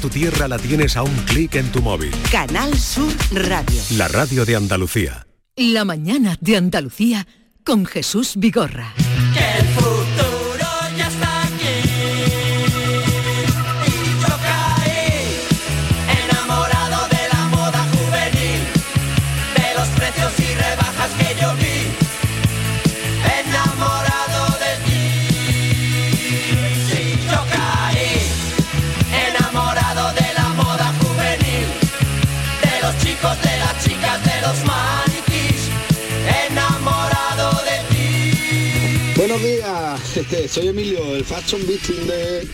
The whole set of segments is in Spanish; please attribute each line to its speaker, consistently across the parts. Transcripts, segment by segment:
Speaker 1: Tu tierra la tienes a un clic en tu móvil.
Speaker 2: Canal Sur Radio.
Speaker 1: La radio de Andalucía.
Speaker 3: La mañana de Andalucía con Jesús Vigorra.
Speaker 4: Buenos días, soy Emilio, el fashion victim de,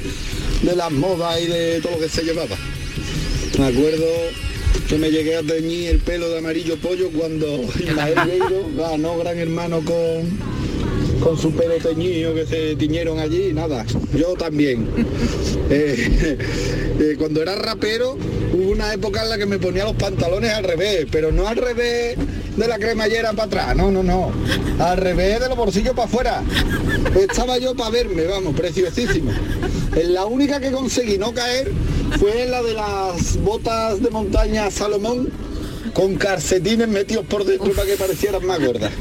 Speaker 4: de las modas y de todo lo que se llevaba. Me acuerdo que me llegué a teñir el pelo de amarillo pollo cuando Ismael ganó Gran Hermano con, con su pelo teñido que se tiñeron allí, nada, yo también. Eh, eh, cuando era rapero hubo una época en la que me ponía los pantalones al revés, pero no al revés de la cremallera para atrás, no, no, no, al revés de los bolsillos para afuera. Estaba yo para verme, vamos, preciosísimo. En la única que conseguí no caer fue la de las botas de montaña Salomón con calcetines metidos por dentro para que parecieran más gordas.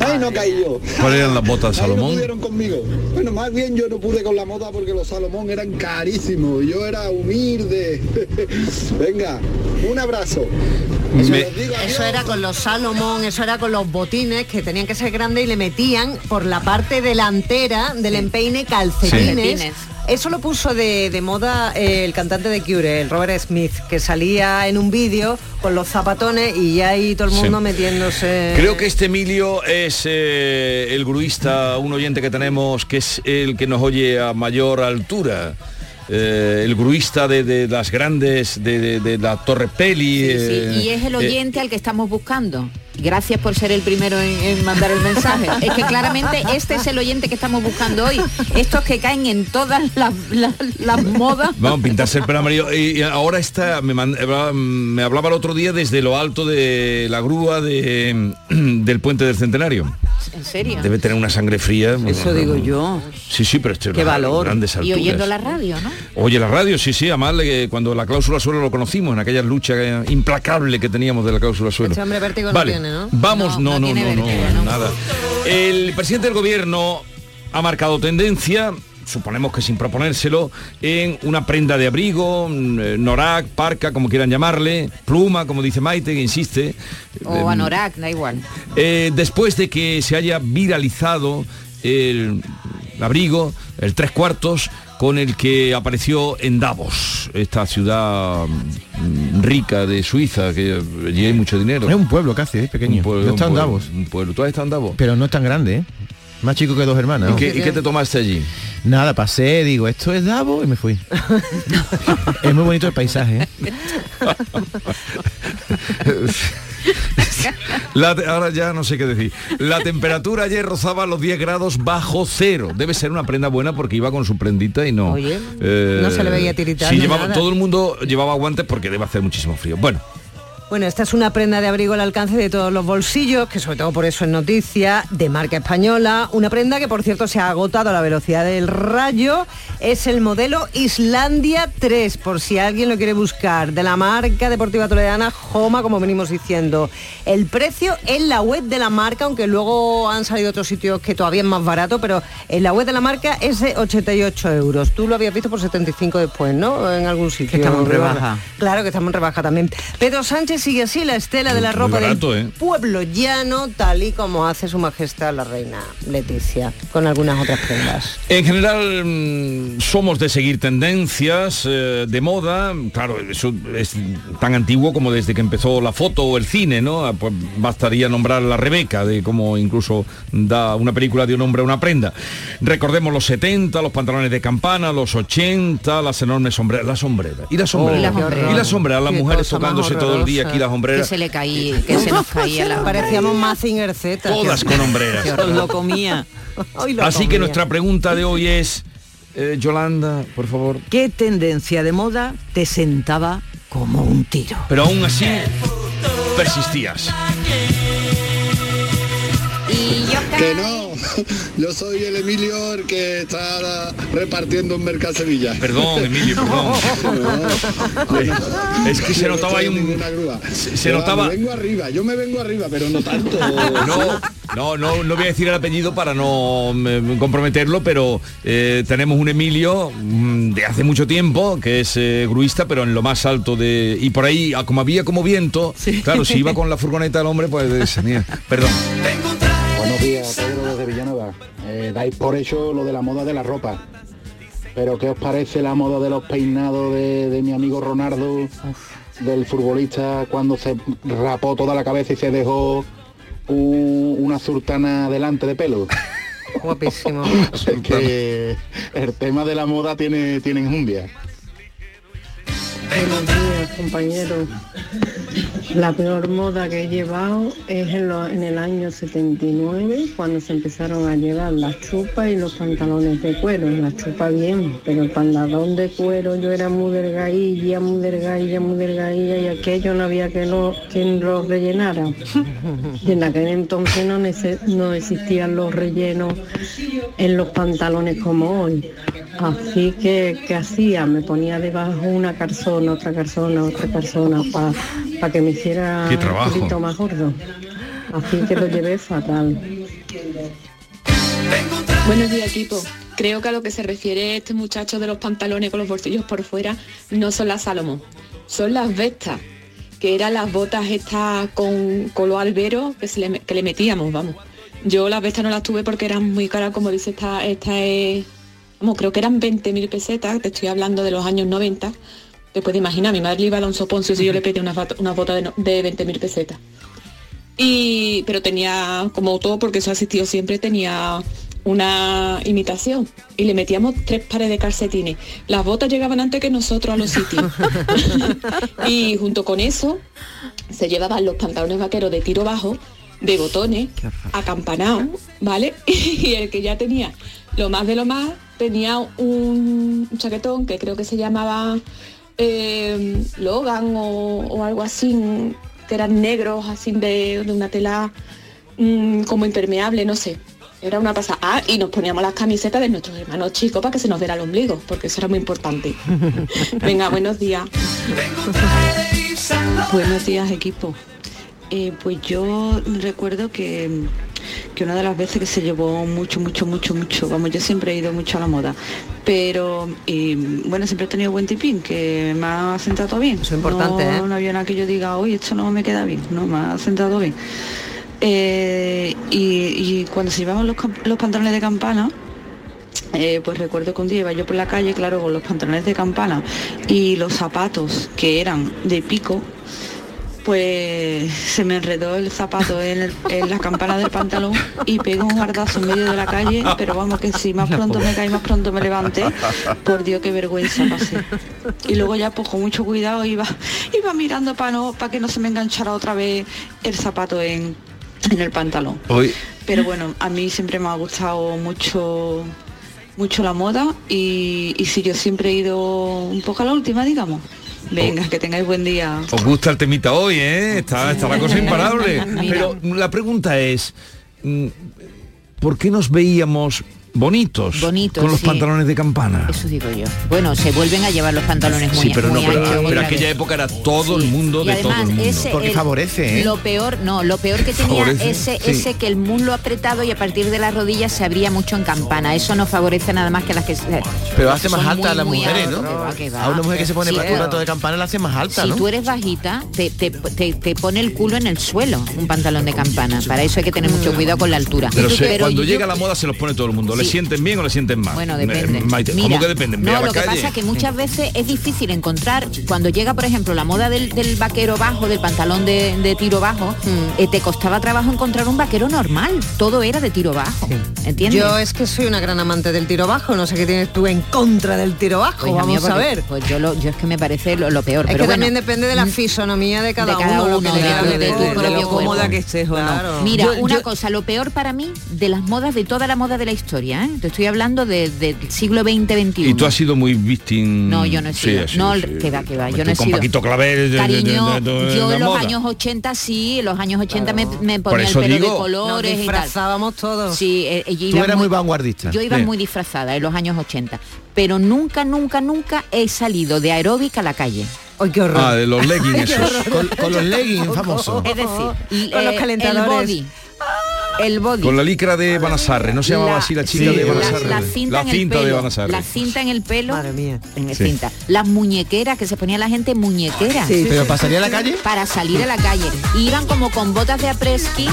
Speaker 4: Ay, no caí yo.
Speaker 5: ¿Cuáles eran las botas
Speaker 4: Ay, no
Speaker 5: Salomón?
Speaker 4: pudieron conmigo. Bueno, más bien yo no pude con la moda porque los Salomón eran carísimos. Yo era humilde. Venga, un abrazo.
Speaker 6: Eso,
Speaker 4: digo
Speaker 6: era con los Salomón, eso era con los botines que tenían que ser grandes y le metían por la parte delantera del empeine calcetines.
Speaker 7: Calcetines.
Speaker 6: Eso lo puso de, de moda eh, el cantante de Cure, el Robert Smith, que salía en un vídeo con los zapatones y ya ahí todo el mundo
Speaker 5: Sí.
Speaker 6: metiéndose.
Speaker 5: Creo que este Emilio es eh, el gruista, un oyente que tenemos, que es el que nos oye a mayor altura. Eh, el gruista de, de las grandes, de, de- de la Torre Peli.
Speaker 7: Sí, sí, y es el
Speaker 5: eh,
Speaker 7: oyente al que estamos buscando. Gracias por ser el primero en, en mandar el mensaje. Es que claramente este es el oyente que estamos buscando hoy. Estos que caen en todas las, las- las modas.
Speaker 5: Vamos, pintarse el pelo amarillo. Y, y ahora está, me, mand- hablaba- me hablaba el otro día desde lo alto de la grúa de, del puente del Centenario.
Speaker 7: ¿En serio?
Speaker 5: Debe tener una sangre fría.
Speaker 6: Eso digo yo.
Speaker 5: Sí, sí, pero este
Speaker 6: Qué valor.
Speaker 5: Grandes
Speaker 7: Y
Speaker 5: alturas.
Speaker 7: oyendo la radio, ¿no?
Speaker 5: Oye, la radio, sí, sí, además cuando la cláusula suelo lo conocimos, en aquella lucha eh, implacable que teníamos de la cláusula suelo.
Speaker 6: Este hombre vértigo no
Speaker 5: vale,
Speaker 6: tiene, ¿no?
Speaker 5: Vamos, no,
Speaker 7: No,
Speaker 5: no,
Speaker 7: no
Speaker 5: nada. El presidente del gobierno ha marcado tendencia, suponemos que sin proponérselo, en una prenda de abrigo, mm, eh, norak, parca, como quieran llamarle, pluma, como dice Maite, que insiste.
Speaker 7: O
Speaker 5: Eh,
Speaker 7: anorak, da igual.
Speaker 5: eh, después de que se haya viralizado el abrigo, el tres cuartos, con el que apareció en Davos, esta ciudad mm, rica de Suiza, que allí hay mucho dinero.
Speaker 8: Es un pueblo casi, es pequeño.
Speaker 5: Un pueblo,
Speaker 8: Yo he estado
Speaker 5: un
Speaker 8: en Davos.
Speaker 5: un pueblo. ¿Tú has estado en Davos?
Speaker 8: Pero no es tan grande, ¿eh? Más chico que dos hermanas.
Speaker 5: ¿Y qué, y qué te tomaste allí?
Speaker 8: Nada, pasé, digo, esto es Davos y me fui. es muy bonito el paisaje, ¿eh?
Speaker 5: La ahora ya no sé qué decir. La temperatura ayer rozaba los 10 grados bajo cero. Debe ser una prenda buena porque iba con su prendita y no.
Speaker 6: Oye, no se le veía tiritar
Speaker 5: Sí, llevaba,
Speaker 6: nada.
Speaker 5: todo el mundo llevaba guantes porque debe hacer muchísimo frío. Bueno,
Speaker 6: Bueno, esta es una prenda de abrigo al alcance de todos los bolsillos, que sobre todo por eso es noticia, de marca española. Una prenda que por cierto se ha agotado a la velocidad del rayo. Es el modelo Islandia 3, por si alguien lo quiere buscar, de la marca deportiva toledana Joma, como venimos diciendo. El precio en la web de la marca, aunque luego han salido otros sitios que todavía es más barato, pero en la web de la marca es de 88 euros. Tú lo habías visto por 75 después, ¿no? En algún sitio.
Speaker 9: estamos en rebaja.
Speaker 6: Claro que estamos en rebaja también. Pedro Sánchez sigue así la estela de la
Speaker 5: Muy
Speaker 6: ropa
Speaker 5: barato,
Speaker 6: del
Speaker 5: ¿eh?
Speaker 6: pueblo llano, tal y como hace su majestad la reina Leticia, con algunas otras prendas.
Speaker 5: En general mm, somos de seguir tendencias eh, de moda, claro, eso es tan antiguo como desde que empezó la foto o el cine, ¿no? Ah, Pues bastaría nombrar la Rebeca, de cómo incluso da una película de un hombre a una prenda. Recordemos los 70, los pantalones de campana, los 80, las enormes sombreras, las sombreras. Y las sombreras.
Speaker 7: y las sombreras.
Speaker 5: y las sombreras, las mujeres tocándose todo el día aquí las
Speaker 7: Que
Speaker 5: hombreras.
Speaker 7: se le caía, que se nos caía la
Speaker 6: Parecíamos Mazinger Z.
Speaker 5: Todas con hombreras.
Speaker 9: Lo comía.
Speaker 6: Hoy lo
Speaker 5: Así que nuestra pregunta de hoy es, eh, Yolanda, por favor.
Speaker 9: ¿Qué tendencia de moda te sentaba como un tiro?
Speaker 5: Pero aún así persistías.
Speaker 4: Que no, yo soy el Emilio el que está repartiendo en Mercado Sevilla.
Speaker 5: Perdón, Emilio, perdón. es que se notaba ahí un...
Speaker 4: Ninguna grúa.
Speaker 5: Se, notaba...
Speaker 4: Me vengo arriba, yo me vengo arriba, pero no tanto.
Speaker 5: No, no, no, no voy a decir el apellido para no comprometerlo, pero eh, tenemos un Emilio mm, de hace mucho tiempo que es eh, gruista, pero en lo más alto de y por ahí ah, como había como viento, claro, si iba con la furgoneta el hombre, pues eh, mira, perdón.
Speaker 10: Buenos días, Pedro desde Villanueva. Eh, dais por hecho lo de la moda de la ropa. Pero ¿qué os parece la moda de los peinados de, de mi amigo Ronaldo, del futbolista, cuando se rapó toda la cabeza y se dejó un- una surtana delante de pelo?
Speaker 6: Guapísimo.
Speaker 10: Es que el tema de la moda tiene, tiene enjundia.
Speaker 11: Buenos días, compañeros. La peor moda que he llevado es en, lo- en el año 79, cuando se empezaron a llevar las chupas y los pantalones de cuero. Las chupas bien, pero el pantalón de cuero yo era muy delgadilla, muy delgadilla, muy delgadilla y aquello no había que lo, quien lo rellenara. Y en aquel entonces no, no existían los rellenos en los pantalones como hoy. Así que, ¿qué hacía? Me ponía debajo una persona, otra persona, otra persona, para que me hiciera
Speaker 5: Qué
Speaker 11: un poquito más gordo. Así que lo llevé fatal.
Speaker 12: Buenos días, equipo. Creo que a lo que se refiere este muchacho de los pantalones con los bolsillos por fuera no son las Salomón, son las Vestas, que eran las botas estas con color albero que, se le, que le metíamos, vamos. Yo las Vestas no las tuve porque eran muy caras, como dice esta, esta es, vamos, creo que eran 20.000 pesetas, te estoy hablando de los años 90. Te puedes imaginar, mi madre le iba a dar un soponcio si yo le pedí una, una bota de, de 20.000 pesetas. Y, pero tenía, como todo, porque eso ha existido siempre, tenía una imitación. Y le metíamos tres pares de calcetines. Las botas llegaban antes que nosotros a los sitios. y junto con eso se llevaban los pantalones vaqueros de tiro bajo, de botones, acampanados, ¿vale? Y el que ya tenía lo más de lo más, tenía un chaquetón que creo que se llamaba eh, Logan o, o algo así, que eran negros, así de, de una tela mm, como impermeable, no sé. Era una pasada. Ah, y nos poníamos las camisetas de nuestros hermanos chicos para que se nos viera el ombligo, porque eso era muy importante. Venga, buenos días.
Speaker 9: Buenos días, equipo. Eh, pues yo recuerdo que, que una de las veces que se llevó mucho, mucho, mucho, mucho, vamos, yo siempre he ido mucho a la moda, pero y, bueno, siempre he tenido buen tipín, que me ha sentado bien. Eso es
Speaker 6: importante,
Speaker 9: no,
Speaker 6: ¿eh?
Speaker 9: no había nada que yo diga, hoy esto no me queda bien, no, me ha sentado bien. Eh, y, y cuando se llevaban los pantalones de campana, eh, pues recuerdo que un día iba yo por la calle, claro, con los pantalones de campana y los zapatos que eran de pico, pues se me enredó el zapato en, el- en la campana del pantalón y pegó un guardazo en medio de la calle, pero vamos que si más pronto me caí, más pronto me levanté, por Dios qué vergüenza pasé. Y luego ya pues con mucho cuidado iba, iba mirando para no, para que no se me enganchara otra vez el zapato en, en el pantalón.
Speaker 5: Hoy
Speaker 9: Pero bueno, a mí siempre me ha gustado mucho mucho la moda y, y si yo siempre he ido un poco a la última, digamos. Venga, que tengáis buen día.
Speaker 5: os gusta el temita hoy, ¿eh? Está, está la cosa imparable. Pero la pregunta es, mm, ¿por qué nos veíamos bonitos,
Speaker 7: Bonitos,
Speaker 5: con los
Speaker 7: sí.
Speaker 5: pantalones de campana?
Speaker 7: Eso digo yo. Bueno, se vuelven a llevar los pantalones muy
Speaker 5: Sí, pero no, pero, aquella época era todo el mundo
Speaker 7: Y
Speaker 5: de todo
Speaker 7: además
Speaker 5: el mundo.
Speaker 7: ese el-
Speaker 8: ¿eh?
Speaker 7: Lo peor, no, lo peor que tenía
Speaker 5: Favorece,
Speaker 7: ese,
Speaker 5: sí.
Speaker 7: ese que el muslo apretado y a partir de las rodillas se abría mucho en campana. Eso no favorece nada más que las que
Speaker 8: Pero hace más alta a las mujeres. ¿no?
Speaker 7: Que va, que va.
Speaker 8: A una mujer que se pone para un
Speaker 7: claro.
Speaker 8: rato de campana la hace más alta,
Speaker 7: Si
Speaker 8: ¿no?
Speaker 7: tú eres bajita, te, te- te- te pone el culo en el suelo, un pantalón de campana. Para eso hay que tener mucho cuidado con la altura.
Speaker 5: Pero, se-
Speaker 7: Pero
Speaker 5: cuando
Speaker 7: yo-
Speaker 5: llega la moda se los pone todo el mundo. ¿Le
Speaker 7: Sí.
Speaker 5: Sienten bien o le sienten mal?
Speaker 7: Bueno,
Speaker 5: Eh,
Speaker 7: depende.
Speaker 5: Maite,
Speaker 7: Mira,
Speaker 5: ¿Cómo que? Ve a
Speaker 7: No,
Speaker 5: la
Speaker 7: lo que
Speaker 5: calle.
Speaker 7: pasa es que muchas veces es difícil encontrar, cuando llega, por ejemplo, la moda del, del vaquero bajo, del pantalón de, de tiro bajo,
Speaker 6: Mm.
Speaker 7: eh, te costaba trabajo encontrar un vaquero normal. Todo era de tiro bajo. ¿Entiendes?
Speaker 6: Yo es que soy una gran amante del tiro bajo, no sé qué tienes tú en contra del tiro bajo,
Speaker 7: Pues,
Speaker 6: vamos a
Speaker 7: porque-
Speaker 6: ver.
Speaker 7: Pues yo, lo, yo es que me parece lo, lo peor.
Speaker 6: Es
Speaker 7: pero
Speaker 6: que
Speaker 7: bueno,
Speaker 6: también depende de la fisonomía de cada,
Speaker 7: de cada
Speaker 6: uno, lo
Speaker 7: uno, de de tu
Speaker 6: de
Speaker 7: propio
Speaker 6: lo cómoda que estés o no.
Speaker 7: Mira,
Speaker 6: Yo-
Speaker 7: una
Speaker 6: yo-
Speaker 7: cosa, lo peor para mí de las modas, de toda la moda de la historia, ¿eh? Te estoy hablando de- del siglo XX-XXI.
Speaker 5: Y tú has sido muy víctima.
Speaker 7: No, yo no he
Speaker 5: Sí,
Speaker 7: sido. no,
Speaker 5: sí.
Speaker 7: que va, que va. Yo no he
Speaker 5: Con
Speaker 7: sido.
Speaker 5: Paquito Clavel. de- de-
Speaker 7: Cariño,
Speaker 5: de- de- de-
Speaker 7: yo en los
Speaker 5: moda.
Speaker 7: años 80 sí, en los años 80 me, ponía el pelo
Speaker 5: digo.
Speaker 7: de colores
Speaker 6: Nos
Speaker 7: y tal.
Speaker 6: disfrazábamos todos.
Speaker 7: Sí, eh, eh, yo
Speaker 8: Tú
Speaker 7: iba
Speaker 8: eras muy vanguardista.
Speaker 7: Yo iba muy disfrazada en los años 80, pero nunca, nunca, nunca he salido de aeróbica a la calle.
Speaker 6: ¡Ay, qué horror!
Speaker 5: Ah, de los leggings
Speaker 6: Qué
Speaker 5: esos.
Speaker 6: horror.
Speaker 8: Con, con los leggings famosos.
Speaker 7: Es decir,
Speaker 6: Con los calentadores.
Speaker 7: el body. El body.
Speaker 5: Con la licra de Banasarre, ¿no se llamaba
Speaker 7: La-
Speaker 5: así la chica
Speaker 8: sí,
Speaker 5: de
Speaker 8: la-
Speaker 5: Banasarre?
Speaker 7: La cinta, en el
Speaker 5: cinta de Banasarre.
Speaker 7: La cinta en el pelo.
Speaker 6: Madre mía.
Speaker 7: En el
Speaker 5: Sí.
Speaker 7: cinta. Las muñequeras que se ponía la gente muñequeras.
Speaker 6: Sí,
Speaker 8: Pero pasaría a la calle.
Speaker 7: Para salir a la calle. Iban como con botas de apreski,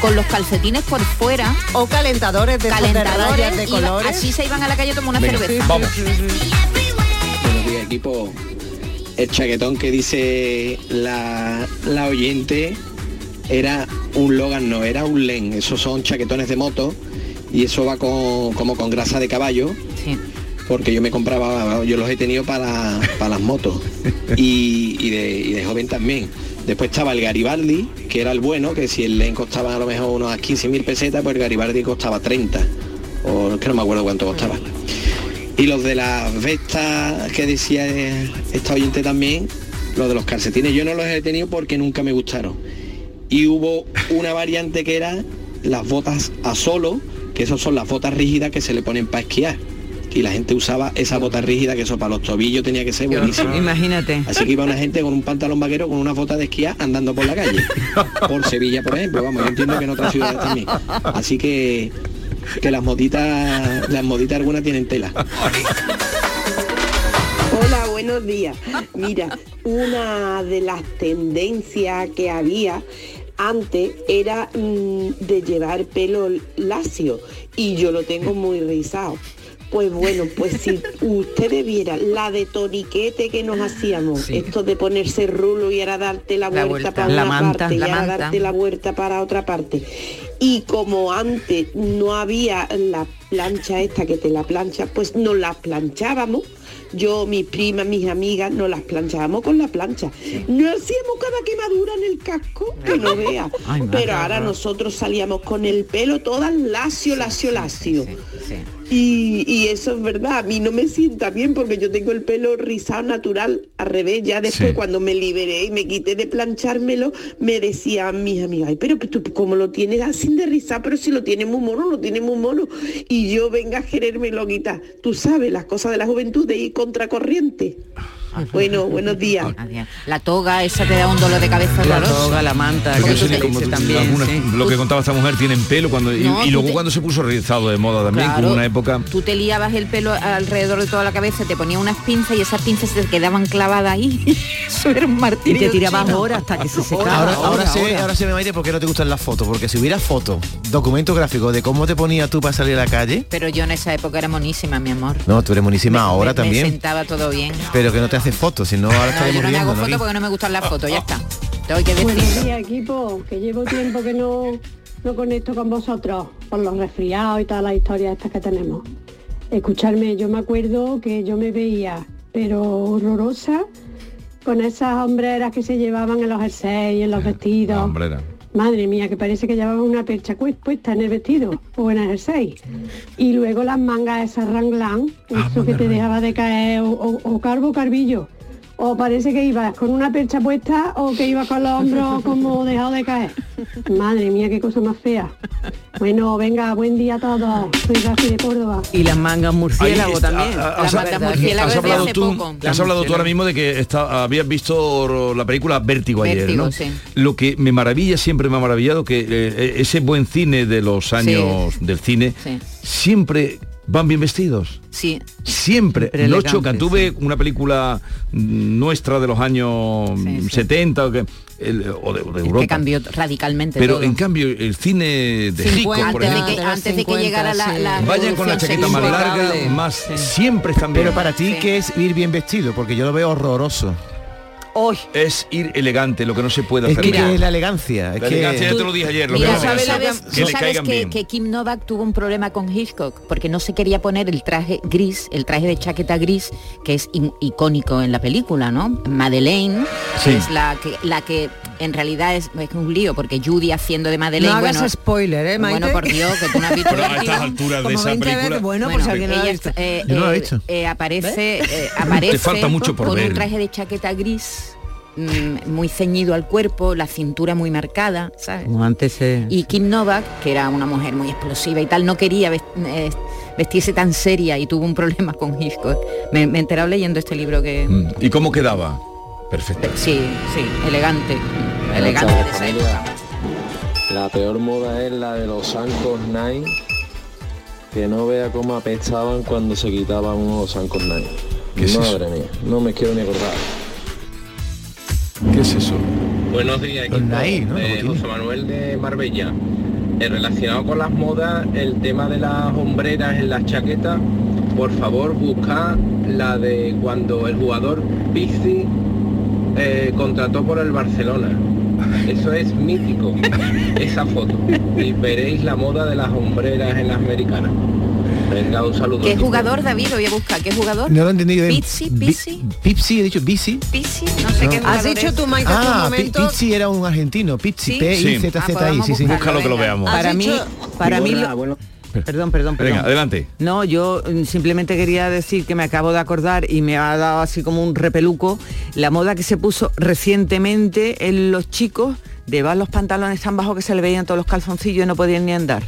Speaker 7: con los calcetines por fuera,
Speaker 6: O calentadores de, de
Speaker 7: calentadores,
Speaker 6: de
Speaker 7: iban-
Speaker 6: colores.
Speaker 7: así se iban a la calle a tomar una
Speaker 5: Venga,
Speaker 7: cerveza.
Speaker 5: vamos.
Speaker 13: Buenos días equipo. El chaquetón que dice la, la oyente era un Logan, no, era un Len. Esos son chaquetones de moto y eso va con, como con grasa de caballo.
Speaker 7: Sí.
Speaker 13: Porque yo me compraba, yo los he tenido para, para las motos y, y de, y de joven también. Después estaba el Garibaldi, que era el bueno, que si el Len costaba a lo mejor unas 15.000 pesetas, pues el Garibaldi costaba 30. O es que no me acuerdo cuánto costaba. Y los de las vestas que decía esta oyente también, los de los calcetines, yo no los he tenido porque nunca me gustaron. Y hubo una variante que era las botas a solo, que esas son las botas rígidas que se le ponen para esquiar. Y la gente usaba esa bota rígida, que eso para los tobillos tenía que ser buenísimo.
Speaker 6: Imagínate.
Speaker 13: Así que iba una gente con un pantalón vaquero con una bota de esquiar andando por la calle. Por Sevilla, por ejemplo. Vamos, yo entiendo que en otras ciudades también. Así que que las moditas, las moditas algunas tienen tela.
Speaker 14: Hola, buenos días. Mira, una de las tendencias que había antes era mm, de llevar pelo lacio y yo lo tengo muy rizado. Pues bueno, pues si ustedes vieran la de toniquete que nos hacíamos, esto de ponerse rulo y ahora darte la,
Speaker 7: La
Speaker 14: vuelta,
Speaker 7: vuelta.
Speaker 14: para
Speaker 6: La
Speaker 14: una
Speaker 6: manta.
Speaker 14: parte y
Speaker 7: La
Speaker 14: ahora darte la vuelta para otra parte. Y como antes no había la plancha esta que te la plancha, pues nos las planchábamos. Yo, mis primas, mis amigas, nos las planchábamos con la plancha. No hacíamos cada quemadura en el casco, que no vea.
Speaker 6: Ay,
Speaker 14: Pero ahora nosotros salíamos con el pelo todas lacio, lacio, lacio. Y, y eso es verdad, a mí no me sienta bien porque yo tengo el pelo rizado natural al revés. Ya después
Speaker 5: Sí.
Speaker 14: cuando me liberé y me quité de planchármelo, me decían mis amigas, ay, pero tú como lo tienes así de rizado, pero si lo tienes muy mono, lo tienes muy mono. Y yo venga a querérmelo quitar. Tú sabes, las cosas de la juventud de ir contracorriente. Bueno, buenos días.
Speaker 7: La toga, esa te da un dolor de cabeza
Speaker 6: La toga, la manta,
Speaker 5: Porque
Speaker 6: que
Speaker 5: eso como
Speaker 6: también.
Speaker 5: algunas-
Speaker 6: sí.
Speaker 5: Lo que contaba esta mujer tienen pelo cuando y,
Speaker 7: No,
Speaker 5: y luego
Speaker 7: te-
Speaker 5: cuando se puso rizado de moda también,
Speaker 7: Claro.
Speaker 5: como una época.
Speaker 7: Tú te liabas el pelo alrededor de toda la cabeza, te ponía unas pinzas y esas pinzas se te quedaban clavadas ahí. Eso era un
Speaker 6: Y
Speaker 7: martirio.
Speaker 6: te tirabas horas hasta que se secaba.
Speaker 8: Ahora, ahora, se ahora se ve, Maite, por qué no te gustan las fotos. Porque si hubiera fotos, documento gráfico de cómo te ponías tú para salir a la calle,
Speaker 7: Pero yo en esa época era monísima, mi amor.
Speaker 8: no, tú eres buenísima ahora
Speaker 7: Me- Me
Speaker 8: también.
Speaker 7: sentaba todo bien.
Speaker 8: Pero que no te haces fotos, si no ahora
Speaker 7: No, yo no me hago fotos porque no me gustan las fotos, ya está. Te doy que
Speaker 11: Buenos
Speaker 7: decir.
Speaker 11: días equipo, que llevo tiempo que no, no conecto con vosotros por los resfriados y todas las historias estas que tenemos. Escucharme, yo me acuerdo que yo me veía, pero horrorosa, con esas hombreras que se llevaban en los jerseys, en los vestidos.
Speaker 5: Hombrera.
Speaker 11: Madre mía, que parece que llevaban una percha pu- puesta en el vestido o en el jersey. Y luego las mangas esas ranglán, eso que te dejaba de caer, o, o- o carbo carbillo. O parece que ibas con una percha puesta o que ibas con los hombros como dejado de caer. Madre mía, qué cosa más fea. Bueno, venga, buen día a todos. Soy Rafi de Córdoba.
Speaker 6: Y las mangas murciélago también.
Speaker 5: ah, ah,
Speaker 7: La
Speaker 5: has- has-
Speaker 7: murciélago
Speaker 5: hablado
Speaker 7: hace
Speaker 5: tú,
Speaker 7: poco.
Speaker 5: has hablado tú ahora mismo de que está- habías visto la película Vértigo, ayer,
Speaker 7: Vértigo,
Speaker 5: ¿no?
Speaker 7: sí.
Speaker 5: Lo que me maravilla, siempre me ha maravillado, que eh, ese buen cine de los años del cine,
Speaker 7: Sí.
Speaker 5: siempre van bien vestidos.
Speaker 7: Sí.
Speaker 5: Siempre,
Speaker 6: Siempre
Speaker 5: no chocan. Tuve una película nuestra de los años
Speaker 7: Sí, sí.
Speaker 5: 70 o, que- el- o de, de Europa.
Speaker 7: que cambió radicalmente
Speaker 5: Pero
Speaker 7: todo.
Speaker 5: en cambio el cine de Hitchcock, por
Speaker 7: antes de
Speaker 5: ejemplo,
Speaker 7: que, antes de que llegara la, la
Speaker 5: vayan con la chaqueta más larga, más siempre están bien.
Speaker 8: Pero para ti, ¿qué es ir bien vestido? Porque yo lo veo horroroso.
Speaker 6: Hoy.
Speaker 5: es ir elegante, lo que no se puede
Speaker 8: Es
Speaker 5: hacer.
Speaker 8: que es la elegancia. Es
Speaker 5: La
Speaker 8: que
Speaker 5: elegancia, ya te lo dije ayer, lo
Speaker 7: Mira,
Speaker 5: que no
Speaker 7: ¿sabes,
Speaker 5: que
Speaker 7: tú sabes que, Kim Novak tuvo un problema con Hitchcock porque no se quería poner el traje gris, el traje de chaqueta gris, que es in- icónico en la película, ¿no? Madeleine,
Speaker 5: Sí.
Speaker 7: que es la que, la que en realidad es, es un lío porque Judy haciendo de Madeleine,
Speaker 6: No hagas
Speaker 7: bueno,
Speaker 6: spoiler, ¿eh, Maite?
Speaker 7: bueno, por Dios, que tú no has visto
Speaker 5: Pero a estas alturas de
Speaker 6: Como
Speaker 5: esa
Speaker 6: 20 veces,
Speaker 5: película...
Speaker 6: bueno, por si alguien no lo ha
Speaker 7: ella
Speaker 6: visto.
Speaker 7: eh,
Speaker 8: no
Speaker 7: eh, eh, aparece, eh, aparece
Speaker 5: Te falta mucho por
Speaker 7: con
Speaker 5: ver.
Speaker 7: un traje de chaqueta gris mm, muy ceñido al cuerpo, la cintura muy marcada, ¿sabes?
Speaker 6: Como antes se...
Speaker 7: Y Kim Novak, que era una mujer muy explosiva y tal, no quería eh, vestirse tan seria y tuvo un problema con Hitchcock. Me, me he enterado leyendo este libro que...
Speaker 5: Mm, ¿Y cómo quedaba? Perfecto.
Speaker 7: Sí, sí, elegante. Elegante de esa época.
Speaker 15: La peor moda es la de los Sancos Nine. Que no vea cómo apestaban cuando se quitaban unos Sancos Nine.
Speaker 5: ¿Qué es
Speaker 15: Madre mía, no me quiero ni acordar.
Speaker 5: ¿Qué es eso?
Speaker 13: Buenos días, equipo.
Speaker 8: ¿no?
Speaker 13: Eh, José Manuel de Marbella. Eh, relacionado con las modas, el tema de las hombreras en las chaquetas, por favor busca la de cuando el jugador Pizzi eh, contrató por el Barcelona. Eso es mítico, esa foto. Y veréis la moda de las hombreras en las americanas. Venga, un saludo.
Speaker 7: ¿Qué jugador, David? Lo voy a buscar. ¿Qué jugador?
Speaker 8: No lo he entendido.
Speaker 7: Pizzi, Pizzi.
Speaker 8: Pipsi, he dicho Bici.
Speaker 7: Pizzi, no sé qué jugador
Speaker 6: Has dicho
Speaker 7: es.
Speaker 6: tú, Maite, un
Speaker 8: Ah, Pi-
Speaker 6: momento...
Speaker 8: Pizzi era un argentino. Pizzi,
Speaker 7: ¿Sí?
Speaker 8: P-I-Z-Z-I.
Speaker 7: Ah, pues vamos
Speaker 8: sí,
Speaker 7: a
Speaker 8: sí.
Speaker 7: buscarlo,
Speaker 5: Búscalo que lo veamos.
Speaker 16: Para mí, para mí, perdón, perdón, perdón.
Speaker 5: Venga, adelante.
Speaker 16: No, yo mm, simplemente quería decir que me acabo de acordar y me ha dado así como un repeluco la moda que se puso recientemente en los chicos de llevar los pantalones tan bajos que se le veían todos los calzoncillos y no podían ni andar.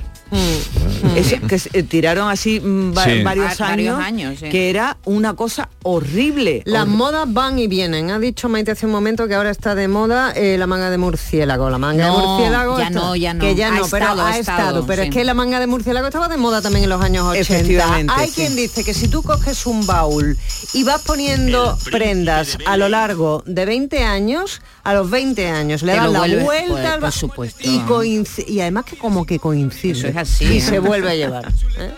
Speaker 16: Eso, que se- eh, tiraron así mm, va-
Speaker 5: Sí.
Speaker 16: varios,
Speaker 7: Ah,
Speaker 16: años,
Speaker 7: varios años, sí.
Speaker 16: que era una cosa horrible.
Speaker 6: Las modas van y vienen. Ha dicho Maite hace un momento que ahora está de moda eh, la manga de murciélago. La manga
Speaker 7: No,
Speaker 6: de murciélago.
Speaker 7: ya
Speaker 6: está-
Speaker 7: no, ya no.
Speaker 6: Que ya
Speaker 7: Ha
Speaker 6: no, pero
Speaker 7: estado,
Speaker 6: ha
Speaker 7: ha
Speaker 6: estado.
Speaker 7: estado,
Speaker 6: pero
Speaker 7: sí.
Speaker 6: es que la manga de murciélago estaba de moda también en los años 80.
Speaker 16: Efectivamente,
Speaker 6: Hay
Speaker 16: sí.
Speaker 6: quien dice que si tú coges un baúl y vas poniendo prendas a lo largo de 20 años, a los 20 años le
Speaker 7: lo
Speaker 6: la
Speaker 7: vuelves-
Speaker 6: vuelta
Speaker 7: pues,
Speaker 6: al
Speaker 7: por
Speaker 6: ba-
Speaker 7: supuesto.
Speaker 6: y, y además que como que coincide.
Speaker 7: Es así,
Speaker 6: Y
Speaker 7: ¿eh?
Speaker 6: se vuelve a llevar. ¿eh?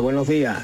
Speaker 13: Buenos días.